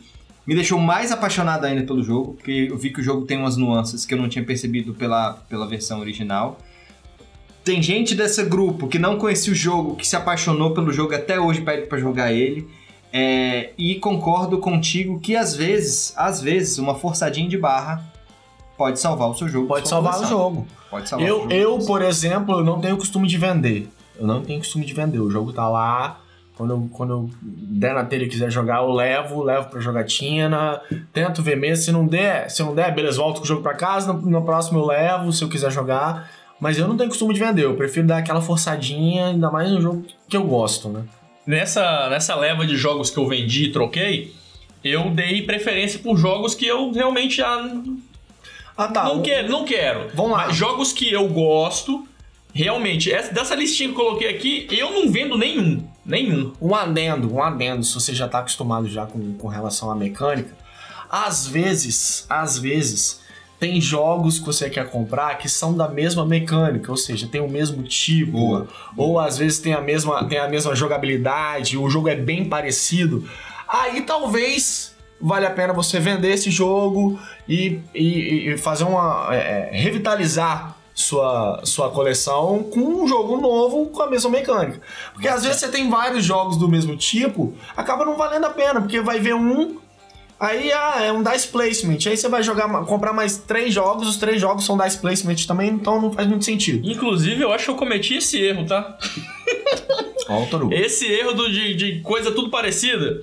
me deixou mais apaixonado ainda pelo jogo, porque eu vi que o jogo tem umas nuances que eu não tinha percebido pela, pela versão original. Tem gente desse grupo que não conhecia o jogo, que se apaixonou pelo jogo até hoje pede pra jogar ele. É, e concordo contigo que às vezes, às vezes, uma forçadinha de barra pode salvar o seu jogo. Pode salvar o jogo. Pode salvar o Eu, jogo. eu, por exemplo, eu não tenho costume de vender. Eu não tenho costume de vender. O jogo tá lá. Quando eu, quando eu der na telha e quiser jogar, eu levo, levo pra jogatina. Tento ver mesmo. Se não der, se não der, beleza, volto com o jogo pra casa. No, no próximo eu levo, se eu quiser jogar. Mas eu não tenho costume de vender. Eu prefiro dar aquela forçadinha, ainda mais no jogo que eu gosto, né? Nessa, nessa leva de jogos que eu vendi e troquei, eu dei preferência por jogos que eu realmente já Ah, tá. não quero, não quero. Vamos lá. Mas jogos que eu gosto, realmente, essa, dessa listinha que eu coloquei aqui, eu não vendo nenhum. Nenhum. Um adendo, um adendo, se você já tá acostumado já com, com relação à mecânica, às vezes, às vezes, tem jogos que você quer comprar que são da mesma mecânica, ou seja, tem o mesmo tipo, Boa. ou às vezes tem a mesma, tem a mesma jogabilidade, o jogo é bem parecido. Aí talvez vale a pena você vender esse jogo e, e- e fazer uma. é, é, revitalizar sua, sua coleção com um jogo novo com a mesma mecânica. Porque às vezes você tem vários jogos do mesmo tipo, acaba não valendo a pena, porque vai ver um. Aí ah, é um dice placement. Aí você vai jogar, comprar mais três jogos, os três jogos são dice placement também, então não faz muito sentido. Inclusive, eu acho que eu cometi esse erro, tá? Ó. Esse erro do, de, de coisa tudo parecida.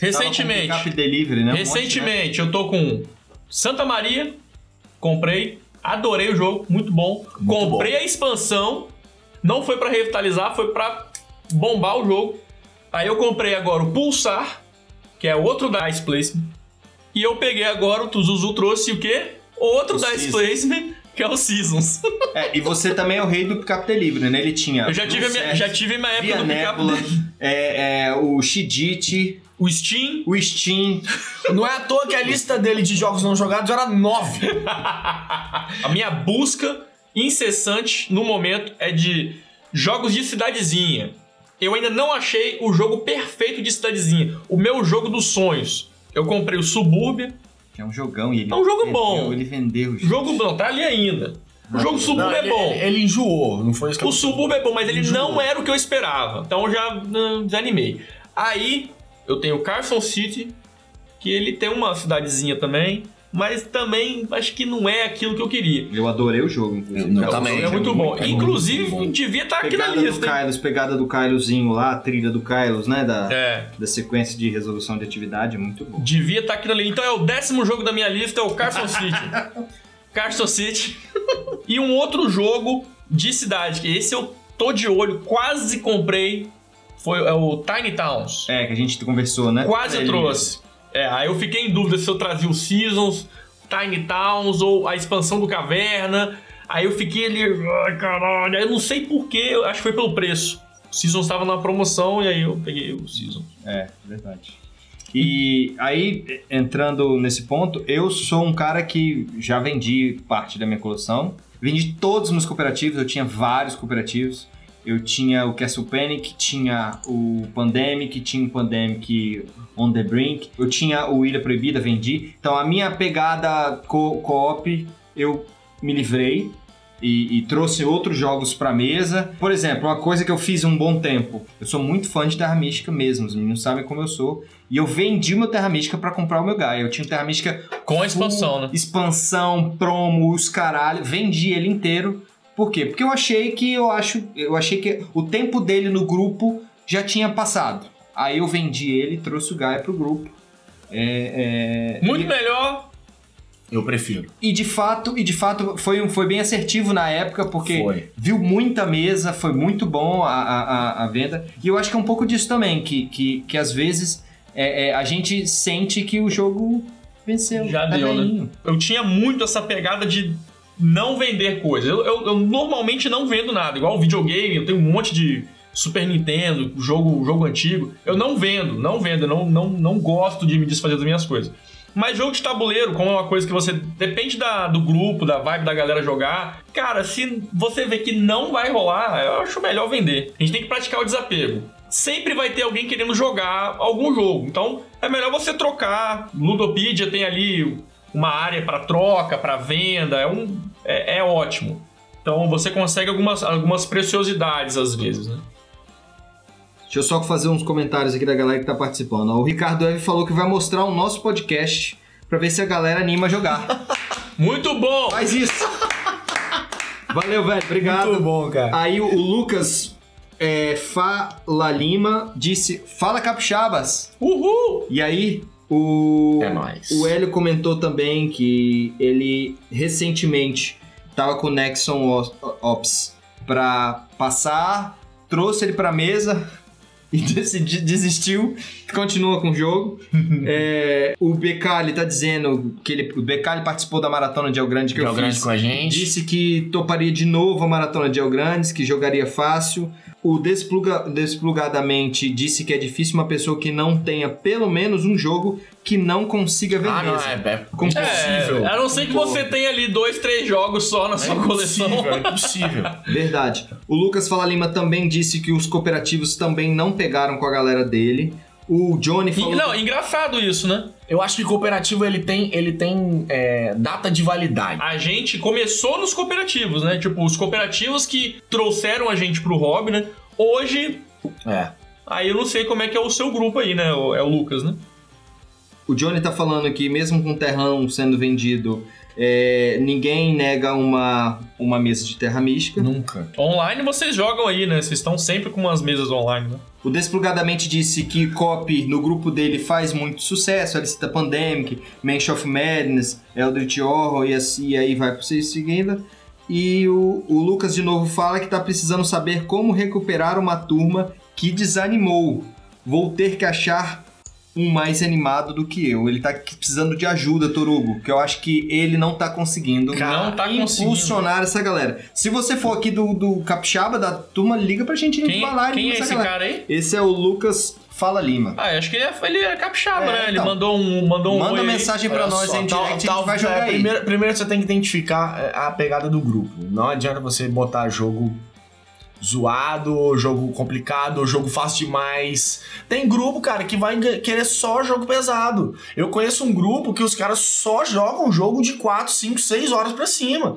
Recentemente. Delivery, né? Um monte, né? Recentemente, eu tô com Santa Maria, comprei, adorei o jogo, muito bom. comprei a expansão, não foi pra revitalizar, foi pra bombar o jogo. Aí eu comprei agora o Pulsar, que é outro Dice Placement. E eu peguei agora, o Zuzu trouxe o quê? Outro O Dice Seasons. Placement, que é o Seasons. É, e você também é o rei do pick-up delivery, né? Ele tinha. Eu já tive, minha, já tive minha época do pick-up. É, é, o Shidit, O Steam, o Steam. Não é à toa que a lista dele de jogos não jogados era nove. A minha busca incessante no momento é de jogos de cidadezinha. Eu ainda não achei o jogo perfeito de cidadezinha. O meu jogo dos sonhos. Eu comprei o Subúrbia. Que é um jogão e ele. É um jogo vendeu, bom. Ele vendeu. gente. Jogo bom, tá ali ainda. O jogo Subúrbia Não, é ele, bom. Ele, ele enjoou, não foi isso que O eu... Subúrbio é bom, mas ele Enjoou. não era o que eu esperava. Então eu já hum, desanimei. Aí eu tenho Carson City, que ele tem uma cidadezinha também, mas também acho que não é aquilo que eu queria. Eu adorei o jogo, inclusive. Eu É, também, é muito bom. é muito Inclusive, bom. devia estar aqui na Pegada do lista. hein? Kylos, pegada do Kylozinho lá, a trilha do Kylos, né? Da, É, da sequência de resolução de atividade, muito bom. devia estar aqui na lista. Então é o décimo jogo da minha lista, é o Carson City. Carson City. e um outro jogo de cidade, que esse eu tô de olho, quase comprei, foi é o Tiny Towns. É, que a gente conversou, né? Quase Ele- trouxe. É, aí eu fiquei em dúvida se eu trazia o Seasons, Tiny Towns ou a expansão do Caverna. Aí eu fiquei ali, ai caralho, eu não sei porquê, acho que foi pelo preço. O Seasons estava na promoção e aí eu peguei o Seasons. É, verdade. E aí, entrando nesse ponto, eu sou um cara que já vendi parte da minha coleção. Vendi todos os meus cooperativos, eu tinha vários cooperativos. Eu tinha o Castle Panic, tinha o Pandemic, tinha o Pandemic On The Brink. Eu tinha o Ilha Proibida, vendi. Então a minha pegada co- co-op, eu me livrei e, e trouxe outros jogos pra mesa. Por exemplo, uma coisa que eu fiz um bom tempo. Eu sou muito fã de Terra Mística mesmo, os meninos sabem como eu sou. E eu vendi o meu Terra Mística pra comprar o meu Gaia. Eu tinha o Terra Mística Com a expansão, né? Expansão, promo, os caralho. Vendi ele inteiro. Por quê? Porque eu achei que eu acho. Eu achei que o tempo dele no grupo já tinha passado. Aí eu vendi ele, trouxe o Gaia pro grupo. É, é, Muito e- melhor. Eu prefiro. e de fato, e de fato foi, um- foi bem assertivo na época, porque Foi. viu muita mesa, foi muito bom a, a, a- venda. E eu acho que é um pouco disso também, que, que, que às vezes é, é, a gente sente que o jogo venceu. Já tá deu, né? Eu tinha muito essa pegada de não vender coisas. Eu, eu- eu normalmente não vendo nada. Igual videogame, eu tenho um monte de Super Nintendo, jogo, jogo antigo. Eu não vendo, não vendo. Eu não, não, não gosto de me desfazer das minhas coisas. Mas jogo de tabuleiro, como é uma coisa que você. Depende da, do grupo, da vibe da galera jogar. Cara, se você vê que não vai rolar, eu acho melhor vender. A gente tem que praticar o desapego. Sempre vai ter alguém querendo jogar algum jogo. Então é melhor você trocar. Ludopedia tem ali uma área para troca, para venda. É, um, é, é ótimo. Então você consegue algumas, algumas preciosidades às vezes, né? Deixa eu só fazer uns comentários aqui da galera que tá participando. O Ricardo Eve falou que vai mostrar o nosso podcast pra ver se a galera anima a jogar. Muito bom! Faz isso! Valeu, velho. Obrigado. Muito bom, cara. Aí o, Lucas é, Fala Lima disse: Fala capixabas! Uhul! E aí o, É nóis. o Hélio comentou também que ele recentemente tava com o Nexon Ops pra passar, trouxe ele pra mesa e decidi, desistiu, continua com o jogo. É, o Becali tá dizendo que ele, o Becali participou da maratona de El Grande que é eu o grande fiz. com a gente. Disse que toparia de novo a maratona de El Grandes, que jogaria fácil. O Despluga, Desplugadamente disse que é difícil uma pessoa que não tenha pelo menos um jogo que não consiga ver Ah, não, mesa. é, é impossível. É, a não ser que você tenha ali dois, três jogos só na sua é coleção. impossível, é impossível. Verdade. O Lucas Fala Lima também disse que os cooperativos também não pegaram com a galera dele. O Johnny E- falou. não, engraçado isso, né? Eu acho que cooperativo ele tem, ele tem é, data de validade. A gente começou nos cooperativos, né? Tipo, os cooperativos que trouxeram a gente pro hobby, né? Hoje, É. aí eu não sei como é que é o seu grupo aí, né? É o Lucas, né? O Johnny tá falando que mesmo com o terrão sendo vendido, é, ninguém nega uma, uma mesa de terra mística. Nunca. Online vocês jogam aí, né? Vocês estão sempre com umas mesas online, né? O Desplugadamente disse que copy no grupo dele faz muito sucesso. Ele cita Pandemic, Mansion of Madness, Eldritch Horror e, assim, e aí vai por vocês seguindo. E o, o Lucas de novo fala que tá precisando saber como recuperar uma turma que desanimou. Vou ter que achar um mais animado do que eu. Ele tá precisando de ajuda, Torugo, que eu acho que ele não tá conseguindo Cara, não tá conseguindo. impulsionar essa galera. Se você for aqui do, do Capixaba, da turma, liga pra gente Quem, falar e quem é esse galera. cara aí? Esse é o Lucas Fala Lima. Ah, acho que ele é, ele é capixaba, É, né? Ele então. mandou um, mandou um Manda oi aí. mensagem pra Olha nós só, aí em tal- direct, a tal- gente vai jogar é, aí. Primeiro, primeiro você tem que identificar é, a pegada do grupo. Não adianta você botar jogo zoado, jogo complicado, jogo fácil demais. Tem grupo, cara, que vai querer só jogo pesado. Eu conheço um grupo que os caras só jogam jogo de 4, 5, 6 horas pra cima.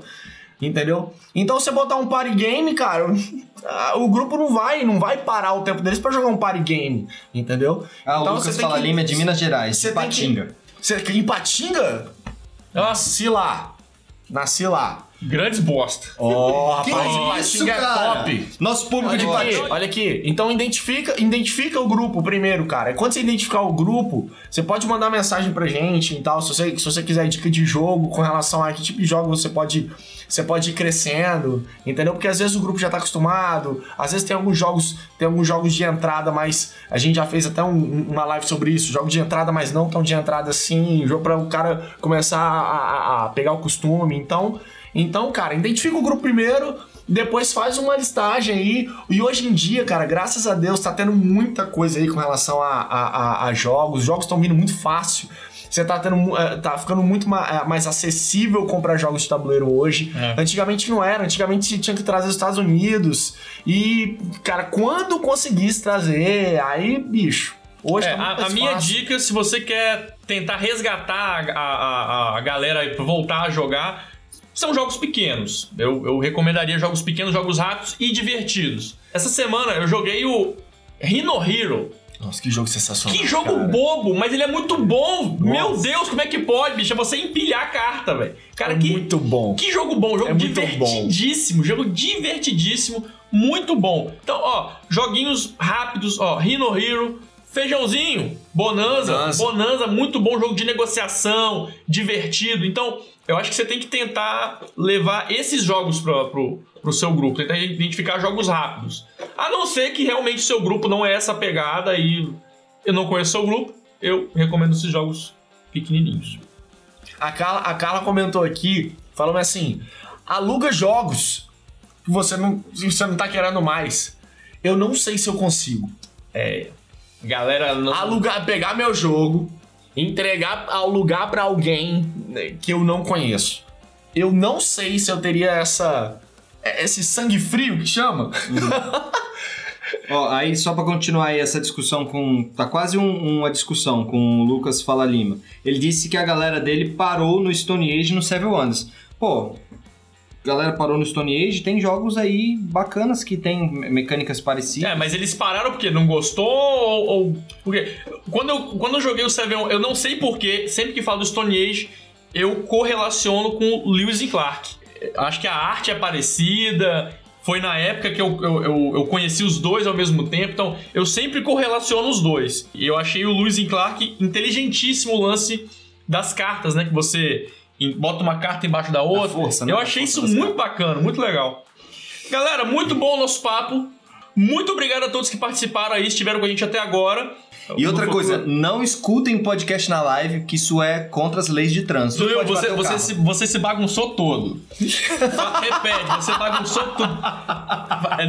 Entendeu? Então você botar um party game, cara, o grupo não vai, não vai parar o tempo deles para jogar um party game, entendeu? Ah, então o Lucas Fala que, Lima é de Minas Gerais, você Patinga. Que, você, em Patinga? Nasci lá. Nasci lá. Grandes bosta. Ó, oh, rapaz, isso, é top. Nosso público olha de aqui, Olha aqui. Então identifica, identifica o grupo primeiro, cara. Quando você identificar o grupo, você pode mandar mensagem pra gente e tal. Se você, se você quiser dica de jogo com relação a que tipo de jogo você pode você pode ir crescendo, entendeu? Porque às vezes o grupo já tá acostumado, às vezes tem alguns jogos, tem alguns jogos de entrada, mas a gente já fez até um, uma live sobre isso, jogos de entrada, mas não tão de entrada assim, jogo para o cara começar a, a, a pegar o costume. Então, então, cara, identifica o grupo primeiro, depois faz uma listagem aí. E hoje em dia, cara, graças a Deus, tá tendo muita coisa aí com relação a, a, a, jogos. Os jogos estão vindo muito fácil. Você tá tendo. Eh, tá ficando muito eh, mais acessível comprar jogos de tabuleiro hoje. É. Antigamente não era, antigamente você tinha que trazer dos Estados Unidos. E, cara, quando conseguisse trazer, aí, bicho. Hoje é, tá a, a minha dica, se você quer tentar resgatar a, a, a galera voltar a jogar, são jogos pequenos. Eu, eu recomendaria jogos pequenos, jogos rápidos e divertidos. Essa semana eu joguei o Rhino Hero. Nossa, que jogo sensacional. Que jogo cara. bobo, mas ele é muito bom. Nossa. Meu Deus, como é que pode, bicho? É você empilhar a carta, velho. Cara, é que. Muito bom. Que jogo bom, jogo é divertidíssimo. Bom. Jogo divertidíssimo, muito bom. Então, ó, joguinhos rápidos, ó, Rhino Hero, Feijãozinho, Bonanza, Bonanza, Bonanza, muito bom jogo de negociação, divertido. Então, eu acho que você tem que tentar levar esses jogos pro, pro, pro seu grupo, tentar identificar jogos rápidos. A não ser que realmente o seu grupo não é essa pegada e eu não conheço o seu grupo, eu recomendo esses jogos pequenininhos. A Carla, a Carla comentou aqui, falando assim: aluga jogos que você não, você não tá querendo mais. Eu não sei se eu consigo. É. Galera, não... alugar, pegar meu jogo, entregar ao lugar para alguém né, que eu não conheço. Eu não sei se eu teria essa esse sangue frio que chama. Uhum. Ó, aí só para continuar aí essa discussão com tá quase um, uma discussão com o Lucas Fala Lima. Ele disse que a galera dele parou no Stone Age no Seven Wonders. Pô, galera parou no Stone Age, tem jogos aí bacanas que tem mecânicas parecidas. É, mas eles pararam porque não gostou ou, ou porque quando eu, quando eu joguei o Seven, eu não sei porquê, sempre que falo do Stone Age, eu correlaciono com Lewis e Clark. Acho que a arte é parecida, foi na época que eu, eu, eu, eu, conheci os dois ao mesmo tempo, então eu sempre correlaciono os dois. E eu achei o Lewis e Clark inteligentíssimo o lance das cartas, né? Que você bota uma carta embaixo da outra. Força, né? Eu achei isso muito bacana, muito legal. Galera, muito bom o nosso papo. Muito obrigado a todos que participaram aí, estiveram com a gente até agora. E outra coisa, não escutem podcast na live, que isso é contra as leis de trânsito. Eu, você, você, se, você se bagunçou todo. Repete, você bagunçou tudo.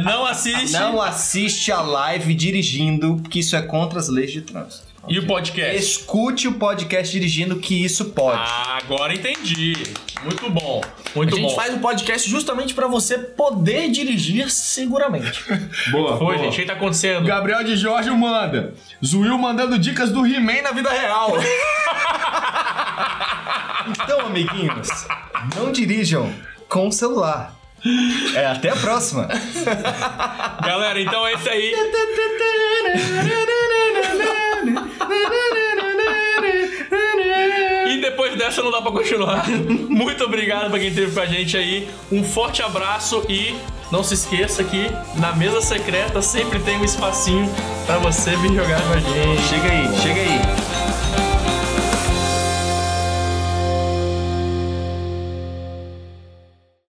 Não assiste. Não assiste a live dirigindo, que isso é contra as leis de trânsito. E o podcast? Escute o podcast dirigindo que isso pode. Ah, agora entendi. Muito bom. Muito a bom. gente faz o podcast justamente para você poder dirigir seguramente. boa. Foi, boa. gente. O que tá acontecendo? Gabriel de Jorge manda. Zuil mandando dicas do He-Man na vida real. então, amiguinhos, não dirijam com o celular. É, até a próxima. Galera, então é isso aí. E depois dessa não dá pra continuar. Muito obrigado pra quem esteve com a gente aí. Um forte abraço e não se esqueça que na mesa secreta sempre tem um espacinho para você vir jogar com a gente. Chega aí, chega aí.